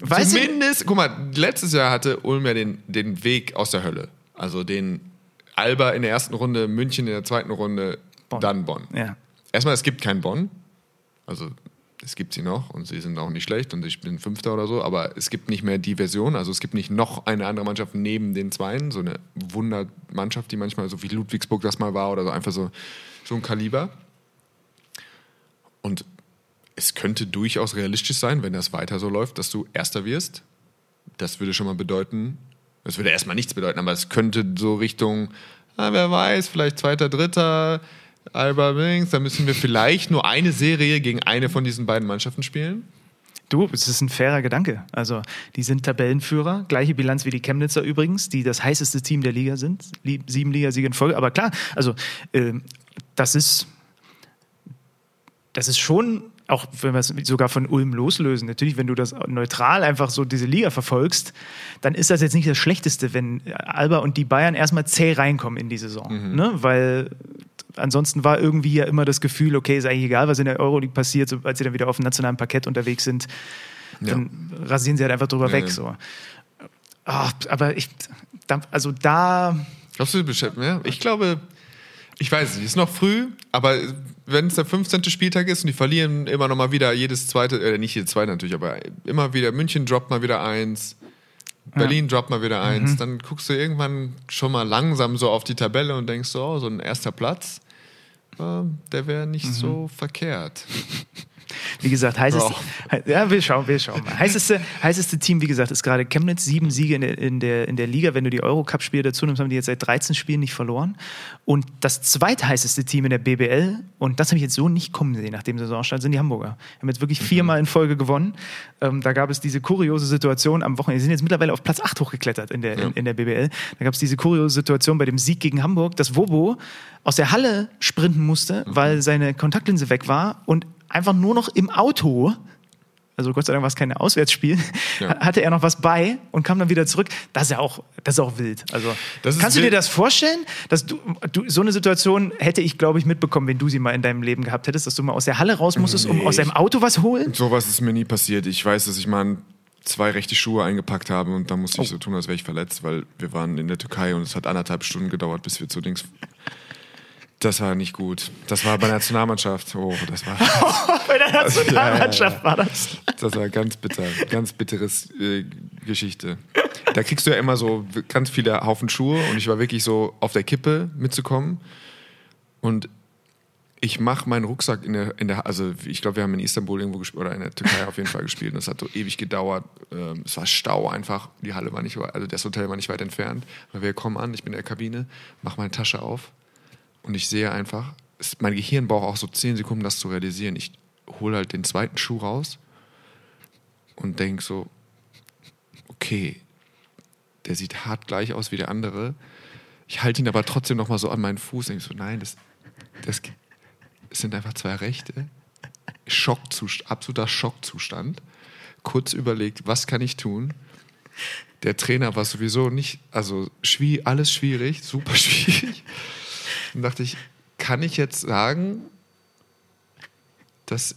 [SPEAKER 3] Weißt du,
[SPEAKER 1] Zumindest, guck mal, letztes Jahr hatte Ulm ja den, den Weg aus der Hölle. Also den Alba in der ersten Runde, München in der zweiten Runde,
[SPEAKER 3] Bonn.
[SPEAKER 1] dann Bonn.
[SPEAKER 3] ja.
[SPEAKER 1] Erstmal, es gibt kein Bonn. Also es gibt sie noch und sie sind auch nicht schlecht und ich bin Fünfter oder so, aber es gibt nicht mehr die Version. Also es gibt nicht noch eine andere Mannschaft neben den Zweien, so eine Wundermannschaft, die manchmal so wie Ludwigsburg das mal war oder so einfach so, so ein Kaliber. Und es könnte durchaus realistisch sein, wenn das weiter so läuft, dass du Erster wirst. Das würde schon mal bedeuten, das würde erstmal nichts bedeuten, aber es könnte so Richtung, ah, wer weiß, vielleicht Zweiter, Dritter, Alba Wings, da müssen wir vielleicht nur eine Serie gegen eine von diesen beiden Mannschaften spielen.
[SPEAKER 3] Du, es ist ein fairer Gedanke. Also, die sind Tabellenführer, gleiche Bilanz wie die Chemnitzer übrigens, die das heißeste Team der Liga sind. Sieben Ligasiege in Folge. Aber klar, also, ähm, das ist, das ist schon, auch wenn wir es sogar von Ulm loslösen, natürlich, wenn du das neutral einfach so diese Liga verfolgst, dann ist das jetzt nicht das Schlechteste, wenn Alba und die Bayern erstmal zäh reinkommen in die Saison. Ne? Weil ansonsten war irgendwie ja immer das Gefühl, okay, ist eigentlich egal, was in der Euroleague passiert, sobald sie dann wieder auf dem nationalen Parkett unterwegs sind, dann rasieren sie halt einfach drüber
[SPEAKER 1] Ja,
[SPEAKER 3] weg.
[SPEAKER 1] ja.
[SPEAKER 3] So. Ah, aber ich, also da,
[SPEAKER 1] Glaubst du, beschäftigt mehr? Ich glaube, ich weiß es nicht, ist noch früh, aber wenn es der 15. Spieltag ist und die verlieren immer noch mal wieder jedes zweite, äh, nicht jedes zweite natürlich, aber immer wieder, München droppt mal wieder eins, Berlin droppt mal wieder eins. Dann guckst du irgendwann schon mal langsam so auf die Tabelle und denkst so, oh, so ein erster Platz, äh, der wäre nicht so verkehrt.
[SPEAKER 3] Wie gesagt, heißeste,
[SPEAKER 1] Bro.
[SPEAKER 3] ja, wir schauen, wir schauen mal. Heißeste, heißeste Team, wie gesagt, ist gerade Chemnitz. Sieben Siege in der, in der, in der Liga. Wenn du die Eurocup-Spiele dazu nimmst, haben die jetzt seit 13 Spielen nicht verloren. Und das zweitheißeste Team in der BBL, und das habe ich jetzt so nicht kommen sehen nach dem Saisonstart, sind die Hamburger. Haben jetzt wirklich viermal in Folge gewonnen. Ähm, da gab es diese kuriose Situation am Wochenende. Die sind jetzt mittlerweile auf Platz 8 hochgeklettert in der, in, in der BBL. Da gab es diese kuriose Situation bei dem Sieg gegen Hamburg, dass Wobo aus der Halle sprinten musste, weil seine Kontaktlinse weg war und einfach nur noch im Auto, also Gott sei Dank war es kein Auswärtsspiel,
[SPEAKER 1] Ja.
[SPEAKER 3] hatte er noch was bei und kam dann wieder zurück. Das ist ja auch, das ist auch wild. Also kannst du dir
[SPEAKER 1] wild.
[SPEAKER 3] das vorstellen, dass du, du so eine Situation hätte ich, glaube ich, mitbekommen, wenn du sie mal in deinem Leben gehabt hättest, dass du mal aus der Halle raus musstest, um
[SPEAKER 1] Nee,
[SPEAKER 3] aus deinem Auto was holen?
[SPEAKER 1] Sowas ist mir nie passiert. Ich weiß, dass ich mal zwei rechte Schuhe eingepackt habe und da musste ich
[SPEAKER 3] Oh.
[SPEAKER 1] so tun, als wäre ich verletzt, weil wir waren in der Türkei und es hat anderthalb Stunden gedauert, bis wir zu Dings. Das war nicht gut. Das war bei der Nationalmannschaft. Oh, das war,
[SPEAKER 3] Bei der
[SPEAKER 1] Nationalmannschaft
[SPEAKER 3] war das.
[SPEAKER 1] das war ganz bitter. Ganz bitteres äh, Geschichte. Da kriegst du ja immer so ganz viele Haufen Schuhe und ich war wirklich so auf der Kippe mitzukommen. Und ich mache meinen Rucksack in der, in der also ich glaube, wir haben in Istanbul irgendwo gespielt oder in der Türkei auf jeden Fall gespielt und das hat so ewig gedauert. Ähm, es war Stau einfach, die Halle war nicht, weit- also das Hotel war nicht weit entfernt. Aber wir kommen an, ich bin in der Kabine, mache meine Tasche auf und ich sehe einfach, es, mein Gehirn braucht auch so zehn Sekunden, das zu realisieren. Ich hole halt den zweiten Schuh raus und denke so, okay, der sieht hart gleich aus wie der andere. Ich halte ihn aber trotzdem noch mal so an meinen Fuß. Denke so, nein, das, das, es sind einfach zwei Rechte. Schockzustand, absoluter Schockzustand. Kurz überlegt, was kann ich tun? Der Trainer war sowieso nicht, also schwie, alles schwierig, super schwierig. Dann dachte ich, kann ich jetzt sagen, dass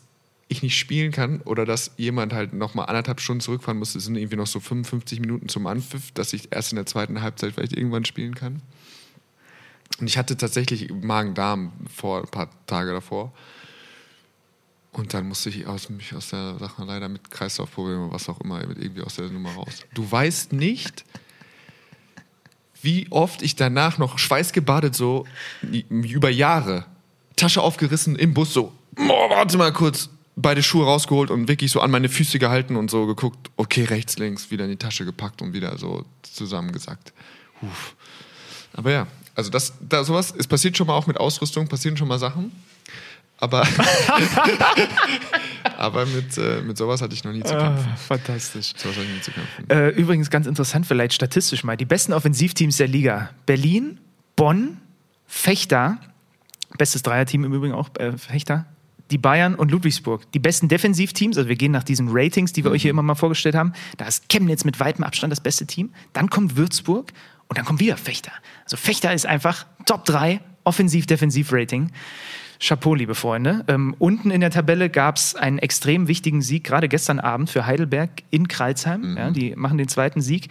[SPEAKER 1] ich nicht spielen kann oder dass jemand halt noch mal anderthalb Stunden zurückfahren muss, es sind irgendwie noch so 55 Minuten zum Anpfiff, dass ich erst in der zweiten Halbzeit vielleicht irgendwann spielen kann. Und ich hatte tatsächlich Magen-Darm vor ein paar Tage davor. Und dann musste ich aus, mich aus der Sache leider mit Kreislaufproblemen, was auch immer, irgendwie aus der Nummer raus. Du weißt nicht, wie oft ich danach noch schweißgebadet so über Jahre, Tasche aufgerissen im Bus so, oh, warte mal kurz, beide Schuhe rausgeholt und wirklich so an meine Füße gehalten und so geguckt, okay, rechts, links, wieder in die Tasche gepackt und wieder so zusammengesackt. Huf. Aber ja, also das, da sowas, es passiert schon mal auch mit Ausrüstung, passieren schon mal Sachen. Aber, aber mit, äh, mit sowas hatte ich noch nie zu kämpfen.
[SPEAKER 3] Ah, fantastisch.
[SPEAKER 1] Sowas hatte ich nie zu kämpfen.
[SPEAKER 3] Äh, übrigens ganz interessant, vielleicht statistisch mal. Die besten Offensivteams der Liga. Berlin, Bonn, Fechter, bestes Dreierteam im Übrigen auch, äh, Fechter, die Bayern und Ludwigsburg. Die besten Defensivteams, also wir gehen nach diesen Ratings, die wir euch hier immer mal vorgestellt haben. Da ist Chemnitz mit weitem Abstand das beste Team. Dann kommt Würzburg und dann kommt wieder Fechter. Also Fechter ist einfach Top 3 Offensiv-Defensiv-Rating. Chapeau, liebe Freunde. Ähm, unten in der Tabelle gab es einen extrem wichtigen Sieg, gerade gestern Abend für Heidelberg in Kreilsheim. Ja, die machen den zweiten Sieg.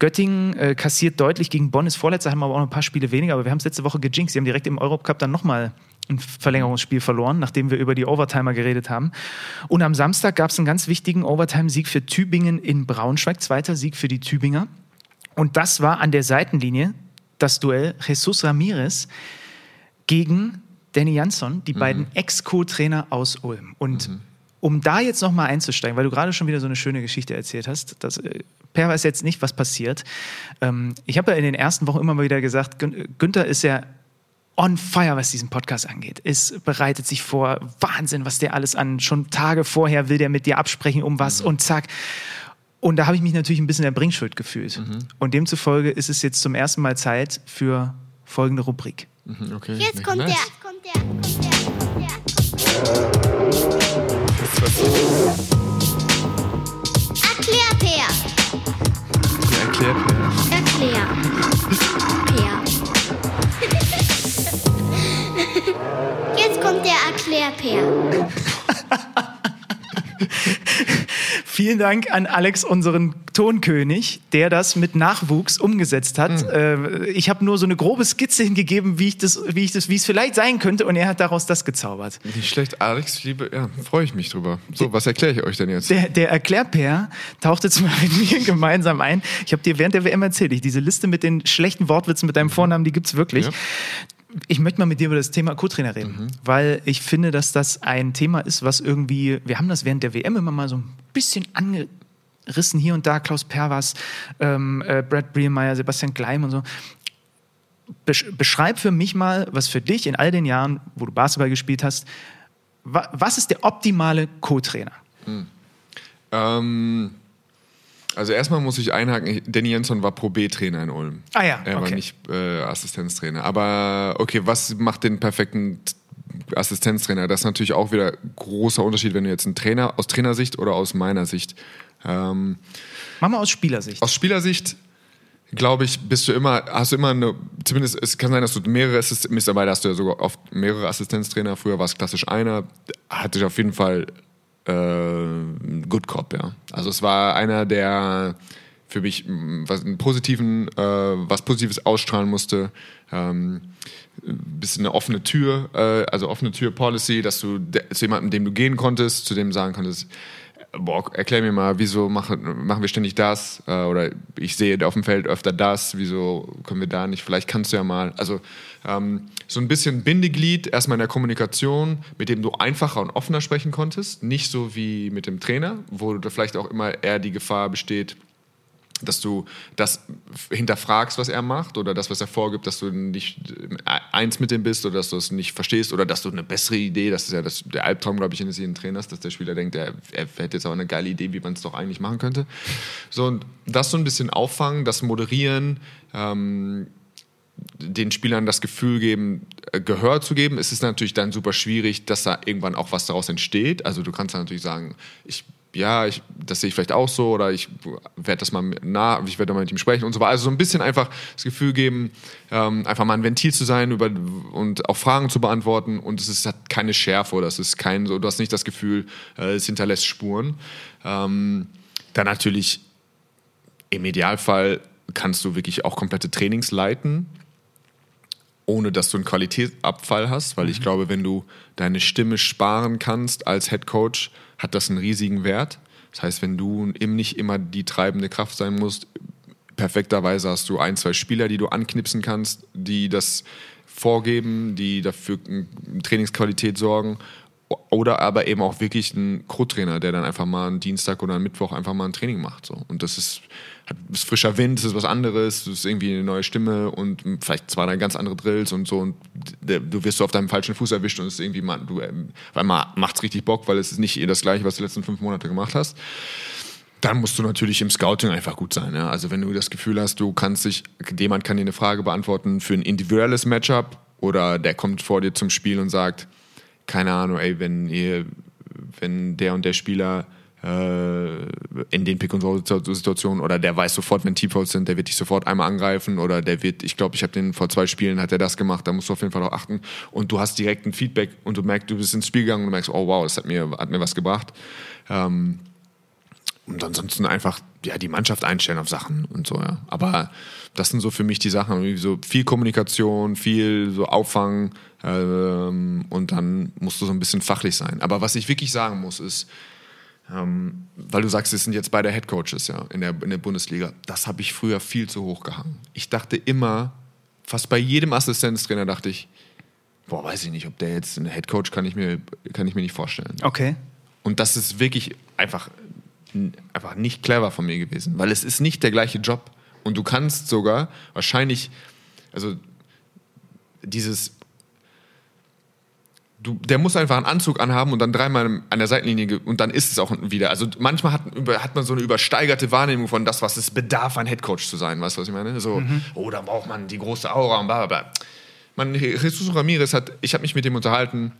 [SPEAKER 3] Göttingen äh, kassiert deutlich gegen Bonn, ist vorletzter, haben aber auch noch ein paar Spiele weniger, aber wir haben es letzte Woche gejinxt. Sie haben direkt im Eurocup dann nochmal ein Verlängerungsspiel verloren, nachdem wir über die Overtimer geredet haben. Und am Samstag gab es einen ganz wichtigen Overtime-Sieg für Tübingen in Braunschweig, zweiter Sieg für die Tübinger. Und das war an der Seitenlinie das Duell Jesus Ramirez gegen Danny Jansson, die beiden Ex-Co-Trainer aus Ulm. Und um da jetzt nochmal einzusteigen, weil du gerade schon wieder so eine schöne Geschichte erzählt hast, dass äh, Per weiß jetzt nicht, was passiert. Ähm, ich habe ja in den ersten Wochen immer mal wieder gesagt, Gün Günther ist ja on fire, was diesen Podcast angeht. Es bereitet sich vor, Wahnsinn, was der alles an, schon Tage vorher will der mit dir absprechen um was und zack. Und da habe ich mich natürlich ein bisschen der Bringschuld gefühlt. Und demzufolge ist es jetzt zum ersten Mal Zeit für folgende Rubrik.
[SPEAKER 1] Mhm, Okay.
[SPEAKER 4] Jetzt kommt
[SPEAKER 1] Nice.
[SPEAKER 4] der, kommt der, kommt der, kommt der. Erklär, Peer.
[SPEAKER 1] Erklärt mir.
[SPEAKER 4] Erklär. Peer. Jetzt kommt der Erklär, Peer.
[SPEAKER 3] Vielen Dank an Alex, unseren Tonkönig, der das mit Nachwuchs umgesetzt hat.
[SPEAKER 1] Hm.
[SPEAKER 3] Äh, ich habe nur so eine grobe Skizze hingegeben, wie ich das, wie ich das, wie es vielleicht sein könnte, und er hat daraus das gezaubert.
[SPEAKER 1] Nicht schlecht, Alex, liebe, ja, freue ich mich drüber. So, was erkläre ich euch denn jetzt?
[SPEAKER 3] Der, der Erklärpair taucht jetzt mal mit mir gemeinsam ein. Ich habe dir während der WM erzählt, ich, diese Liste mit den schlechten Wortwitzen mit deinem Vornamen, die gibt's wirklich.
[SPEAKER 1] Ja.
[SPEAKER 3] Ich möchte mal mit dir über das Thema Co-Trainer reden, weil ich finde, dass das ein Thema ist, was irgendwie, wir haben das während der WM immer mal so ein bisschen angerissen, hier und da, Klaus Perwas, ähm, äh, Brad Brielmeier, Sebastian Gleim und so. Besch beschreib für mich mal, was für dich in all den Jahren, wo du Basketball gespielt hast, wa was ist der optimale Co-Trainer?
[SPEAKER 1] Ähm, also erstmal muss ich einhaken, Danny Jensson war Pro B-Trainer in Ulm.
[SPEAKER 3] Ah ja,
[SPEAKER 1] Er war
[SPEAKER 3] okay.
[SPEAKER 1] nicht äh, Assistenztrainer. Aber okay, was macht den perfekten Assistenztrainer? Das ist natürlich auch wieder großer Unterschied, wenn du jetzt einen Trainer aus Trainersicht oder aus meiner Sicht. Ähm,
[SPEAKER 3] Mach mal aus Spielersicht.
[SPEAKER 1] aus Spielersicht glaube ich, bist du immer, hast du immer eine, zumindest es kann sein, dass du mehrere Assist mittlerweile hast du ja sogar oft mehrere Assistenztrainer. Früher war es klassisch einer, hatte ich auf jeden Fall Good Cop, ja. Also es war einer, der für mich mh, was positiven, äh, was Positives ausstrahlen musste. Ähm, bisschen eine offene Tür, äh, also offene Tür Policy, dass du de- zu jemandem, dem du gehen konntest, zu dem sagen konntest, boah, erklär mir mal, wieso machen, machen wir ständig das? Äh, oder ich sehe auf dem Feld öfter das, wieso können wir da nicht? Vielleicht kannst du ja mal. Also ähm, so ein bisschen Bindeglied erstmal in der Kommunikation, mit dem du einfacher und offener sprechen konntest. Nicht so wie mit dem Trainer, wo da vielleicht auch immer eher die Gefahr besteht, dass du das hinterfragst, was er macht oder das, was er vorgibt, dass du nicht eins mit dem bist oder dass du es nicht verstehst oder dass du eine bessere Idee, das ist ja das, der Albtraum, glaube ich, eines jeden Trainers, dass der Spieler denkt, er, er hätte jetzt aber eine geile Idee, wie man es doch eigentlich machen könnte. So, und das so ein bisschen auffangen, das moderieren, ähm, den Spielern das Gefühl geben, äh, Gehör zu geben. Es ist natürlich dann super schwierig, dass da irgendwann auch was daraus entsteht. Also du kannst dann natürlich sagen, ich ja, ich, das sehe ich vielleicht auch so oder ich werde das mal nah, ich werde mal mit ihm sprechen und so weiter. Also so ein bisschen einfach das Gefühl geben, ähm, einfach mal ein Ventil zu sein über, und auch Fragen zu beantworten und es ist, hat keine Schärfe oder es ist kein, so, du hast nicht das Gefühl, äh, es hinterlässt Spuren. Ähm, dann natürlich im Idealfall kannst du wirklich auch komplette Trainings leiten, ohne dass du einen Qualitätsabfall hast, weil ich glaube, wenn du deine Stimme sparen kannst als Head Coach, hat das einen riesigen Wert. Das heißt, wenn du eben nicht immer die treibende Kraft sein musst, perfekterweise hast du ein, zwei Spieler, die du anknipsen kannst, die das vorgeben, die dafür Trainingsqualität sorgen. Oder aber eben auch wirklich ein Co-Trainer, der dann einfach mal einen Dienstag oder einen Mittwoch einfach mal ein Training macht. So. Und das ist, ist frischer Wind, das ist was anderes, das ist irgendwie eine neue Stimme und vielleicht zwei, drei ganz andere Drills und so. Und du wirst so auf deinem falschen Fuß erwischt und es ist irgendwie, mal, du, ähm, weil mal macht's richtig Bock, weil es ist nicht das Gleiche, was du die letzten fünf Monate gemacht hast dann musst du natürlich im Scouting einfach gut sein. Ja? Also wenn du das Gefühl hast, du kannst dich, jemand kann dir eine Frage beantworten für ein individuelles Matchup oder der kommt vor dir zum Spiel und sagt, keine Ahnung, ey, wenn ihr, wenn der und der Spieler in den Pick und Roll Situationen oder der weiß sofort, wenn T-Fouls sind, der wird dich sofort einmal angreifen oder der wird, ich glaube, ich habe den vor zwei Spielen hat er das gemacht, da musst du auf jeden Fall auch achten und du hast direkt ein Feedback und du merkst, du bist ins Spiel gegangen und du merkst, oh wow, das hat mir, hat mir was gebracht. Ähm, und ansonsten einfach ja, die Mannschaft einstellen auf Sachen und so, ja. Aber das sind so für mich die Sachen, so viel Kommunikation, viel so Auffangen ähm, und dann musst du so ein bisschen fachlich sein. Aber was ich wirklich sagen muss, ist, ähm, weil du sagst, es sind jetzt beide Headcoaches ja, in, der, in der Bundesliga, das habe ich früher viel zu hoch gehangen. Ich dachte immer, fast bei jedem Assistenztrainer dachte ich, boah, weiß ich nicht, ob der jetzt ein Headcoach kann ich mir, kann ich mir nicht vorstellen.
[SPEAKER 3] Okay.
[SPEAKER 1] Und das ist wirklich einfach, einfach nicht clever von mir gewesen, weil es ist nicht der gleiche Job. Und du kannst sogar wahrscheinlich, also dieses, du, der muss einfach einen Anzug anhaben und dann dreimal an der Seitenlinie und dann ist es auch wieder. Also manchmal hat, hat man so eine übersteigerte Wahrnehmung von das, was es bedarf, ein Headcoach zu sein. Weißt du, was ich meine? So, oh, da braucht man die große Aura und bla bla bla. Man, Jesus Ramirez hat, ich habe mich mit dem unterhalten.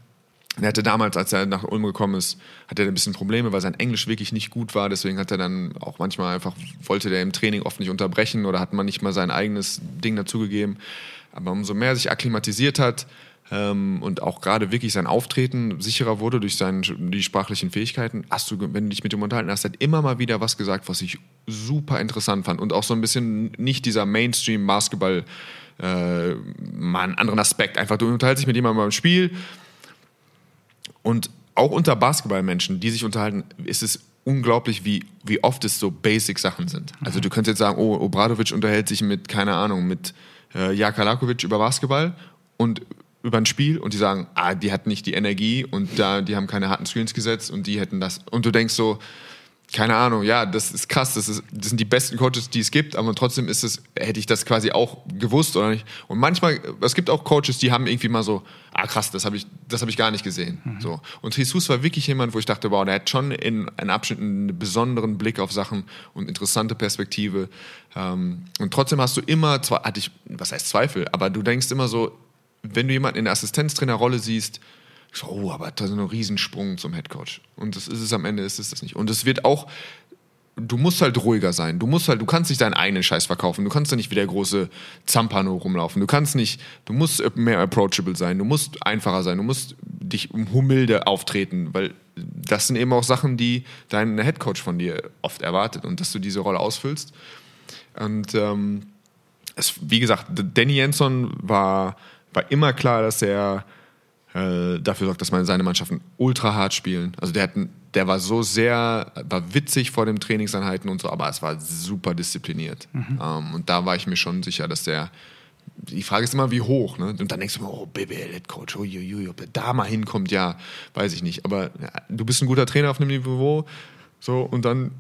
[SPEAKER 1] Er hatte damals, als er nach Ulm gekommen ist, hatte er ein bisschen Probleme, weil sein Englisch wirklich nicht gut war. Deswegen hat er dann auch manchmal einfach, wollte der im Training oft nicht unterbrechen oder hat man nicht mal sein eigenes Ding dazugegeben. Aber umso mehr er sich akklimatisiert hat, ähm, und auch gerade wirklich sein Auftreten sicherer wurde durch seine, die sprachlichen Fähigkeiten, hast du, wenn du dich mit ihm unterhalten hast, hat immer mal wieder was gesagt, was ich super interessant fand und auch so ein bisschen nicht dieser Mainstream-Basketball, äh, mal einen anderen Aspekt. Einfach, du unterhältst dich mit jemandem beim Spiel und auch unter Basketballmenschen, die sich unterhalten, ist es unglaublich, wie, wie oft es so Basic-Sachen sind. Also du könntest jetzt sagen, oh, Obradovic unterhält sich mit, keine Ahnung, mit äh, Jaka Lakovic über Basketball und über ein Spiel und die sagen, ah, die hatten nicht die Energie und da, die haben keine harten Screens gesetzt und die hätten das. Und du denkst so, keine Ahnung, ja, das ist krass, das, ist, das sind die besten Coaches, die es gibt, aber trotzdem ist es, hätte ich das quasi auch gewusst oder nicht. Und manchmal, es gibt auch Coaches, die haben irgendwie mal so, ah krass, das habe ich, das habe ich gar nicht gesehen. So. Und Jesus war wirklich jemand, wo ich dachte, wow, der hat schon in, in Abschnitten einen besonderen Blick auf Sachen und interessante Perspektive. Ähm, und trotzdem hast du immer, zwar hatte ich, was heißt Zweifel, aber du denkst immer so, wenn du jemanden in der Assistenztrainerrolle siehst, oh, aber das ist ein Riesensprung zum Headcoach. Und das ist es am Ende, ist es das nicht. Und es wird auch, du musst halt ruhiger sein. Du musst halt, du kannst nicht deinen eigenen Scheiß verkaufen. Du kannst da nicht wie der große Zampano rumlaufen. Du kannst nicht, du musst mehr approachable sein. Du musst einfacher sein. Du musst dich um humilde auftreten, weil das sind eben auch Sachen, die dein Headcoach von dir oft erwartet und dass du diese Rolle ausfüllst. Und ähm, es, wie gesagt, Danny Jensen war, war immer klar, dass er äh, dafür sorgt, dass man seine Mannschaften ultra hart spielen. Also der, hat, der war so sehr, war witzig vor den Trainingseinheiten und so, aber es war super diszipliniert. Ähm, und da war ich mir schon sicher, dass der die Frage ist immer, wie hoch. Ne? Und dann denkst du immer, oh, BBL Head Coach, uiuiui, ob der da mal hinkommt, ja, weiß ich nicht. Aber ja, du bist ein guter Trainer auf einem Niveau, so, und dann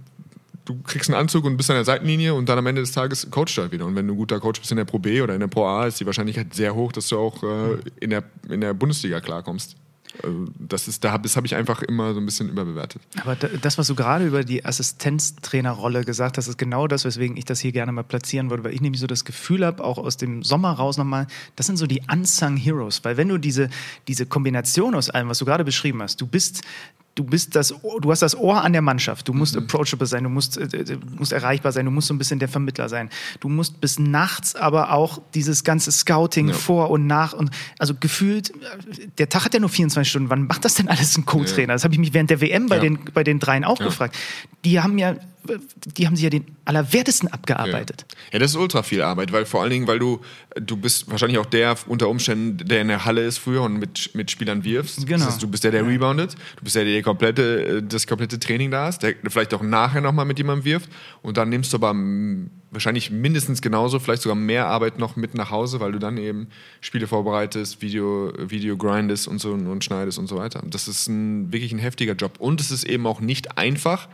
[SPEAKER 1] du kriegst einen Anzug und bist an der Seitenlinie und dann am Ende des Tages coachst du halt wieder. Und wenn du ein guter Coach bist in der Pro B oder in der Pro A, ist die Wahrscheinlichkeit sehr hoch, dass du auch äh, in, der, in der Bundesliga klarkommst. Also das ist, das habe ich einfach immer so ein bisschen überbewertet.
[SPEAKER 3] Aber da- das, was du gerade über die Assistenztrainerrolle gesagt hast, ist genau das, weswegen ich das hier gerne mal platzieren würde, weil ich nämlich so das Gefühl habe, auch aus dem Sommer raus nochmal, das sind so die Unsung Heroes. Weil wenn du diese, diese Kombination aus allem, was du gerade beschrieben hast, du bist Du bist das, du hast das Ohr an der Mannschaft. Du musst approachable sein, du musst, äh, äh, musst erreichbar sein, du musst so ein bisschen der Vermittler sein. Du musst bis nachts aber auch dieses ganze Scouting
[SPEAKER 1] Ja.
[SPEAKER 3] vor und nach und also gefühlt, äh, der Tag hat ja nur 24 Stunden. Wann macht das denn alles ein Co-Trainer? Das habe ich mich während der WM bei
[SPEAKER 1] Ja.
[SPEAKER 3] den bei den dreien auch
[SPEAKER 1] Ja.
[SPEAKER 3] gefragt. Die haben ja, die haben sich ja den Allerwertesten abgearbeitet.
[SPEAKER 1] Ja, das ist ultra viel Arbeit, weil vor allen Dingen, weil du, du bist wahrscheinlich auch der unter Umständen, der in der Halle ist früher und mit, mit Spielern wirfst.
[SPEAKER 3] Genau.
[SPEAKER 1] Das heißt, du bist der, der reboundet, du bist der, der komplette, äh, das komplette Training da ist, der vielleicht auch nachher nochmal mit jemandem wirft und dann nimmst du aber wahrscheinlich mindestens genauso, vielleicht sogar mehr Arbeit noch mit nach Hause, weil du dann eben Spiele vorbereitest, Video, Video grindest und so und schneidest und so weiter. Das ist ein, wirklich ein heftiger Job und es ist eben auch nicht einfach,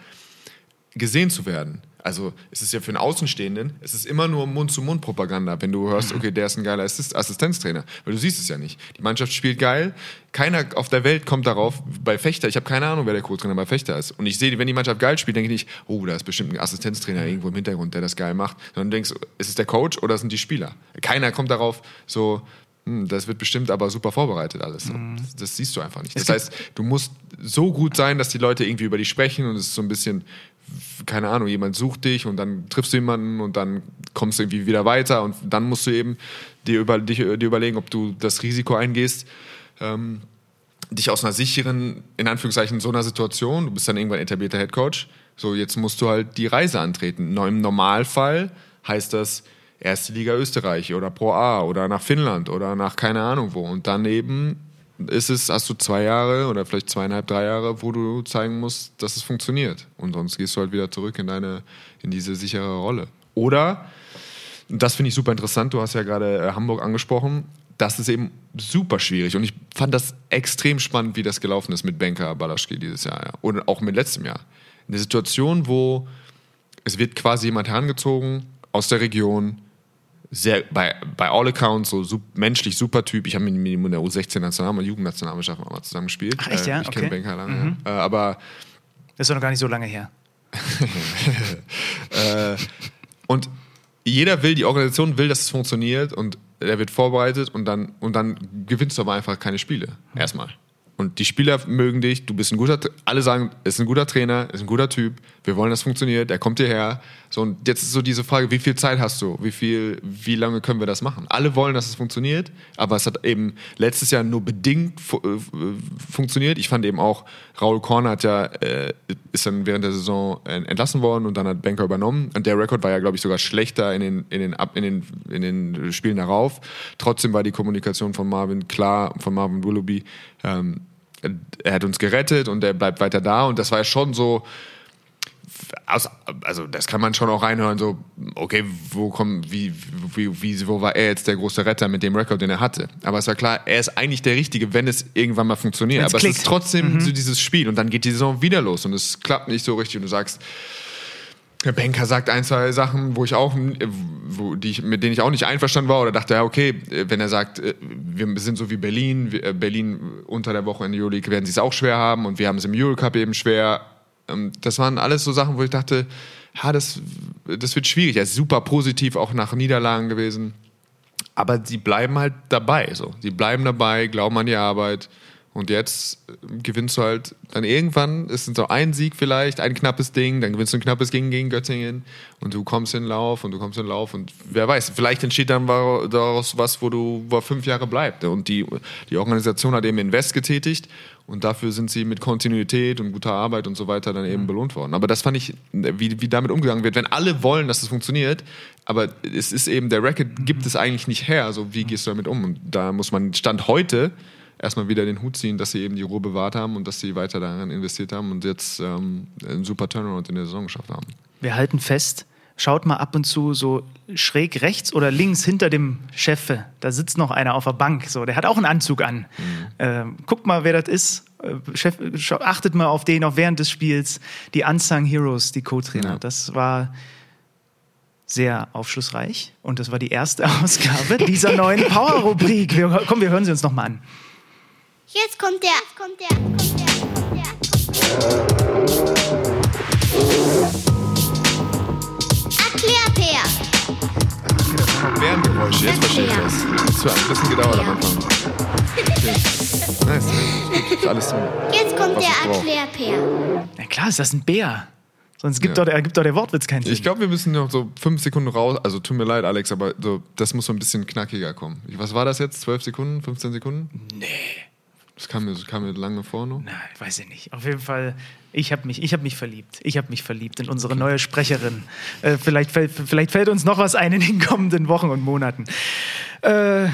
[SPEAKER 1] gesehen zu werden. Also es ist ja für einen Außenstehenden, es ist immer nur Mund-zu-Mund-Propaganda, wenn du hörst, okay, der ist ein geiler Assist Assistenztrainer, weil du siehst es ja nicht. Die Mannschaft spielt geil, keiner auf der Welt kommt darauf, bei Fechter, ich habe keine Ahnung, wer der Co-Trainer bei Fechter ist. Und ich sehe, wenn die Mannschaft geil spielt, denke ich nicht, oh, da ist bestimmt ein Assistenztrainer irgendwo im Hintergrund, der das geil macht. Sondern du denkst, ist es der Coach oder sind die Spieler? Keiner kommt darauf so, hm, das wird bestimmt aber super vorbereitet alles. Das, das siehst du einfach nicht. Das heißt, du musst so gut sein, dass die Leute irgendwie über dich sprechen und es ist so ein bisschen, keine Ahnung, jemand sucht dich und dann triffst du jemanden und dann kommst du irgendwie wieder weiter und dann musst du eben dir, über, dich, dir überlegen, ob du das Risiko eingehst, ähm, dich aus einer sicheren, in Anführungszeichen, so einer Situation, du bist dann irgendwann etablierter Headcoach, so jetzt musst du halt die Reise antreten. Im Normalfall heißt das erste Liga Österreich oder Pro A oder nach Finnland oder nach keine Ahnung wo. Und dann eben ist es, hast du zwei Jahre oder vielleicht zweieinhalb, drei Jahre, wo du zeigen musst, dass es funktioniert. Und sonst gehst du halt wieder zurück in deine, in diese sichere Rolle. Oder, das finde ich super interessant, du hast ja gerade äh, Hamburg angesprochen, das ist eben super schwierig. Und ich fand das extrem spannend, wie das gelaufen ist mit Benka Balaschki dieses Jahr. Ja. Und auch mit letztem Jahr. Eine Situation, wo es wird quasi jemand herangezogen aus der Region, sehr, bei, bei all accounts so sup, menschlich super Typ. Ich habe mit ihm in der U16-National- und Jugendnationalmannschaft auch mal zusammen gespielt.
[SPEAKER 3] Ach, echt, ja?
[SPEAKER 1] Ich kenne
[SPEAKER 3] Okay. Mhm.
[SPEAKER 1] Benka lange. Ja. Äh, aber
[SPEAKER 3] Das ist doch noch gar nicht so lange her.
[SPEAKER 1] Äh, und jeder will, die Organisation will, dass es funktioniert und er wird vorbereitet und dann, und dann gewinnst du aber einfach keine Spiele. Erstmal. Und die Spieler mögen dich, du bist ein guter, alle sagen, es ist ein guter Trainer, ist ein guter Typ, Wir wollen, dass es funktioniert. Er kommt hierher. So, und jetzt ist so diese Frage, wie viel Zeit hast du? Wie viel, wie lange können wir das machen? Alle wollen, dass es funktioniert, aber es hat eben letztes Jahr nur bedingt fu äh, funktioniert. Ich fand eben auch, Raul Korn hat ja, äh, ist dann während der Saison entlassen worden und dann hat Banker übernommen. Und der Rekord war ja, glaube ich, sogar schlechter in den, in den, in den, in den Spielen darauf. Trotzdem war die Kommunikation von Marvin klar, von Marvin Willoughby, ähm, er hat uns gerettet und er bleibt weiter da. Und das war ja schon so, aus, also das kann man schon auch reinhören, so, okay, wo kommt, wie, wie, wie, wo war er jetzt der große Retter mit dem Rekord, den er hatte? Aber es war klar, er ist eigentlich der Richtige, wenn es irgendwann mal funktioniert.
[SPEAKER 3] Wenn's
[SPEAKER 1] Aber
[SPEAKER 3] klickt.
[SPEAKER 1] es ist trotzdem so dieses Spiel und dann geht die Saison wieder los und es klappt nicht so richtig und du sagst, der Banker sagt ein, zwei Sachen, wo ich auch, wo, die mit denen ich auch nicht einverstanden war oder dachte, ja, okay, wenn er sagt, äh, wir sind so wie Berlin, äh, Berlin unter der Woche in der Euroleague werden sie es auch schwer haben und wir haben es im Eurocup eben schwer. Ähm, Das waren alles so Sachen, wo ich dachte, ja, das, das wird schwierig. Er ist super positiv auch nach Niederlagen gewesen. Aber sie bleiben halt dabei. So. Sie bleiben dabei, glauben an die Arbeit. Und jetzt äh, gewinnst du halt dann irgendwann, ist es so ein Sieg vielleicht, ein knappes Ding, dann gewinnst du ein knappes Ding gegen Göttingen und du kommst in den Lauf und du kommst in den Lauf und wer weiß, vielleicht entsteht dann daraus was, wo du wo fünf Jahre bleibt. Und die, die Organisation hat eben Invest getätigt und dafür sind sie mit Kontinuität und guter Arbeit und so weiter dann eben belohnt worden. Aber das fand ich, wie, wie damit umgegangen wird, wenn alle wollen, dass es funktioniert, aber es ist eben, der Racket gibt es eigentlich nicht her, also wie gehst du damit um? Und da muss man Stand heute erstmal wieder den Hut ziehen, dass sie eben die Ruhe bewahrt haben und dass sie weiter daran investiert haben und jetzt ähm, einen super Turnaround in der Saison geschafft haben.
[SPEAKER 3] Wir halten fest, schaut mal ab und zu so schräg rechts oder links hinter dem Chef. Da sitzt noch einer auf der Bank. So, der hat auch einen Anzug an. Ähm, guckt mal, wer das ist. Äh, Chef, achtet mal auf den auch während des Spiels. Die Unsung Heroes, die Co-Trainer.
[SPEAKER 1] Ja.
[SPEAKER 3] Das war sehr aufschlussreich und das war die erste Ausgabe dieser neuen Power-Rubrik. Wir, komm, wir hören sie uns noch mal an.
[SPEAKER 4] Jetzt kommt der, jetzt kommt der, kommt der, kommt der. Erklärt her.
[SPEAKER 1] Bärengeräusche, jetzt verstehe ich das. Das hat ein bisschen gedauert am Anfang. Okay. Nice. Ist alles so.
[SPEAKER 4] Jetzt kommt der. Erklärper.
[SPEAKER 3] Na klar, ist das ein Bär. Sonst gibt,
[SPEAKER 1] Ja.
[SPEAKER 3] doch, der, gibt doch der Wortwitz keinen Sinn.
[SPEAKER 1] Ich glaube, wir müssen noch so fünf Sekunden raus. Also tut mir leid, Alex, aber so, das muss so ein bisschen knackiger kommen. Was war das jetzt? Zwölf Sekunden? 15 Sekunden?
[SPEAKER 3] nee.
[SPEAKER 1] Das kam mir, das kam mir lange vor noch.
[SPEAKER 3] Nein, weiß ich nicht. Auf jeden Fall, ich habe mich, ich hab mich verliebt. Ich habe mich verliebt in unsere neue Sprecherin. Äh, vielleicht, fällt, vielleicht fällt uns noch was ein in den kommenden Wochen und Monaten. Äh,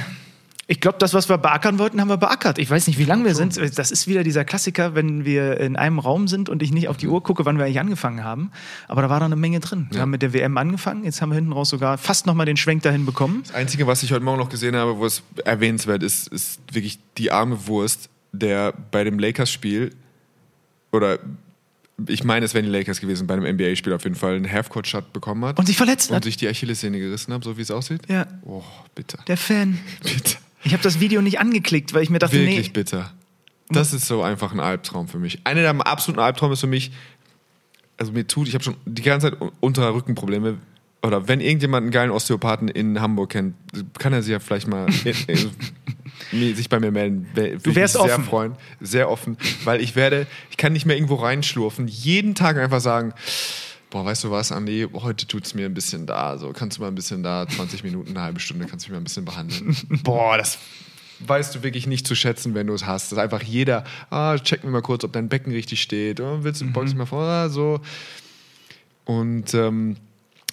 [SPEAKER 3] ich glaube, das, was wir beackern wollten, haben wir beackert. Ich weiß nicht, wie lange wir sind. Das ist wieder dieser Klassiker, wenn wir in einem Raum sind und ich nicht auf die Uhr gucke, wann wir eigentlich angefangen haben. Aber da war da eine Menge drin. Wir
[SPEAKER 1] Ja.
[SPEAKER 3] haben mit der WM angefangen. Jetzt haben wir hinten raus sogar fast noch mal den Schwenk dahin bekommen.
[SPEAKER 1] Das Einzige, was ich heute Morgen noch gesehen habe, wo es erwähnenswert ist, ist wirklich die arme Wurst, der bei dem Lakers-Spiel oder ich meine, es wären die Lakers gewesen, bei einem NBA-Spiel auf jeden Fall einen Halfcourt-Shot bekommen hat
[SPEAKER 3] Und sich verletzt
[SPEAKER 1] und
[SPEAKER 3] hat.
[SPEAKER 1] sich die Achillessehne gerissen hat, so wie es aussieht.
[SPEAKER 3] Ja,
[SPEAKER 1] Oh, bitter.
[SPEAKER 3] der Fan.
[SPEAKER 1] Bitter.
[SPEAKER 3] Ich habe das Video nicht angeklickt, weil ich mir dachte,
[SPEAKER 1] Wirklich
[SPEAKER 3] nee.
[SPEAKER 1] bitter. Das ist so einfach ein Albtraum für mich. Einer der absoluten Albträume ist für mich, also mir tut, ich habe schon die ganze Zeit untere Rückenprobleme. Oder wenn irgendjemand einen geilen Osteopathen in Hamburg kennt, kann er sich ja vielleicht mal sich bei mir melden. Würde ich
[SPEAKER 3] wärst
[SPEAKER 1] mich sehr
[SPEAKER 3] offen.
[SPEAKER 1] freuen. Sehr offen. Weil ich werde, ich kann nicht mehr irgendwo reinschlurfen. Jeden Tag einfach sagen, boah, weißt du was, Andi, heute tut es mir ein bisschen da. So, kannst du mal ein bisschen da, 20 Minuten, eine halbe Stunde, kannst du mich mal ein bisschen behandeln. boah, das weißt du wirklich nicht zu schätzen, wenn du es hast. Das ist einfach jeder, ah, check mir mal kurz, ob dein Becken richtig steht. Oh, willst du, beugst dich mal vor, ah, so. Und ähm,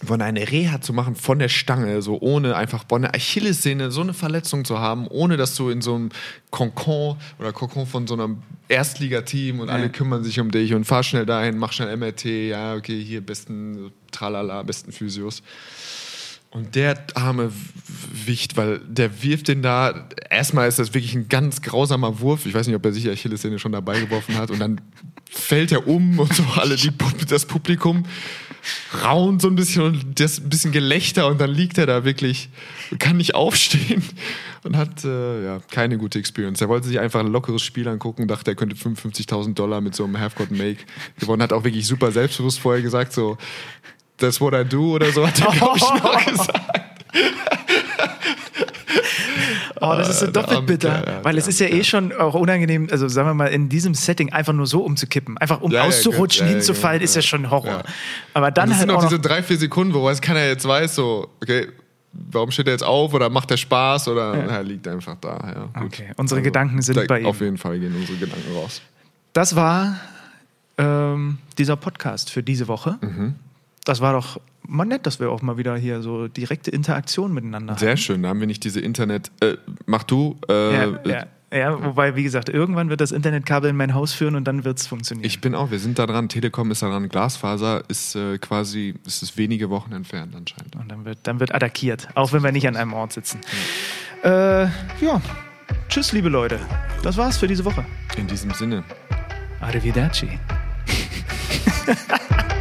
[SPEAKER 1] von eine Reha zu machen von der Stange, so ohne einfach von der Achillessehne so eine Verletzung zu haben, ohne dass du in so einem Konkon oder Kokon von so einem Erstligateam und alle kümmern sich um dich und fahr schnell dahin, mach schnell MRT, ja, okay, hier besten Tralala, besten Physios. Und der arme Wicht, weil der wirft den da. Erstmal ist das wirklich ein ganz grausamer Wurf. Ich weiß nicht, ob er sich die Achillessehne schon dabei geworfen hat. Und dann fällt er um und so alle die, das Publikum raunt so ein bisschen und das ein bisschen Gelächter und dann liegt er da wirklich, kann nicht aufstehen und hat äh, ja, keine gute Experience. Er wollte sich einfach ein lockeres Spiel angucken, dachte, er könnte 55.000 Dollar mit so einem Half-Court Make gewonnen, hat auch wirklich super selbstbewusst vorher gesagt, so, that's what I do oder so, hat er, glaube ich, noch gesagt.
[SPEAKER 3] Oh, das ist so
[SPEAKER 1] der
[SPEAKER 3] doppelt bitter,
[SPEAKER 1] ja,
[SPEAKER 3] weil es ist ja eh schon auch unangenehm, also sagen wir mal, in diesem Setting einfach nur so umzukippen, einfach um
[SPEAKER 1] Ja, ja,
[SPEAKER 3] auszurutschen,
[SPEAKER 1] ja, ja,
[SPEAKER 3] hinzufallen,
[SPEAKER 1] genau,
[SPEAKER 3] ist ja
[SPEAKER 1] ja.
[SPEAKER 3] schon Horror.
[SPEAKER 1] Ja.
[SPEAKER 3] Aber dann
[SPEAKER 1] Und es
[SPEAKER 3] halt
[SPEAKER 1] sind auch diese drei, vier Sekunden, wo weiß keiner jetzt weiß, so, okay, warum steht er jetzt auf oder macht der Spaß oder er liegt einfach da. Ja. Also
[SPEAKER 3] Okay, unsere Gedanken sind bei ihm.
[SPEAKER 1] Auf jeden Fall gehen unsere Gedanken raus.
[SPEAKER 3] Das war ähm, dieser Podcast für diese Woche.
[SPEAKER 1] Mhm.
[SPEAKER 3] Das war doch mal nett, dass wir auch mal wieder hier so direkte Interaktion miteinander haben.
[SPEAKER 1] Sehr schön, da haben wir nicht diese Internet. Äh, mach du. Äh,
[SPEAKER 3] Ja, ja, ja, wobei, wie gesagt, irgendwann wird das Internetkabel in mein Haus führen und dann wird es funktionieren.
[SPEAKER 1] Ich bin auch, wir sind da dran. Telekom ist da dran. Glasfaser ist äh, quasi, ist es wenige Wochen entfernt anscheinend.
[SPEAKER 3] und dann wird, dann wird attackiert, auch wenn wir nicht an einem Ort sitzen. Äh, ja, tschüss, liebe Leute. Das war's für diese Woche.
[SPEAKER 1] In diesem Sinne.
[SPEAKER 3] Arrivederci.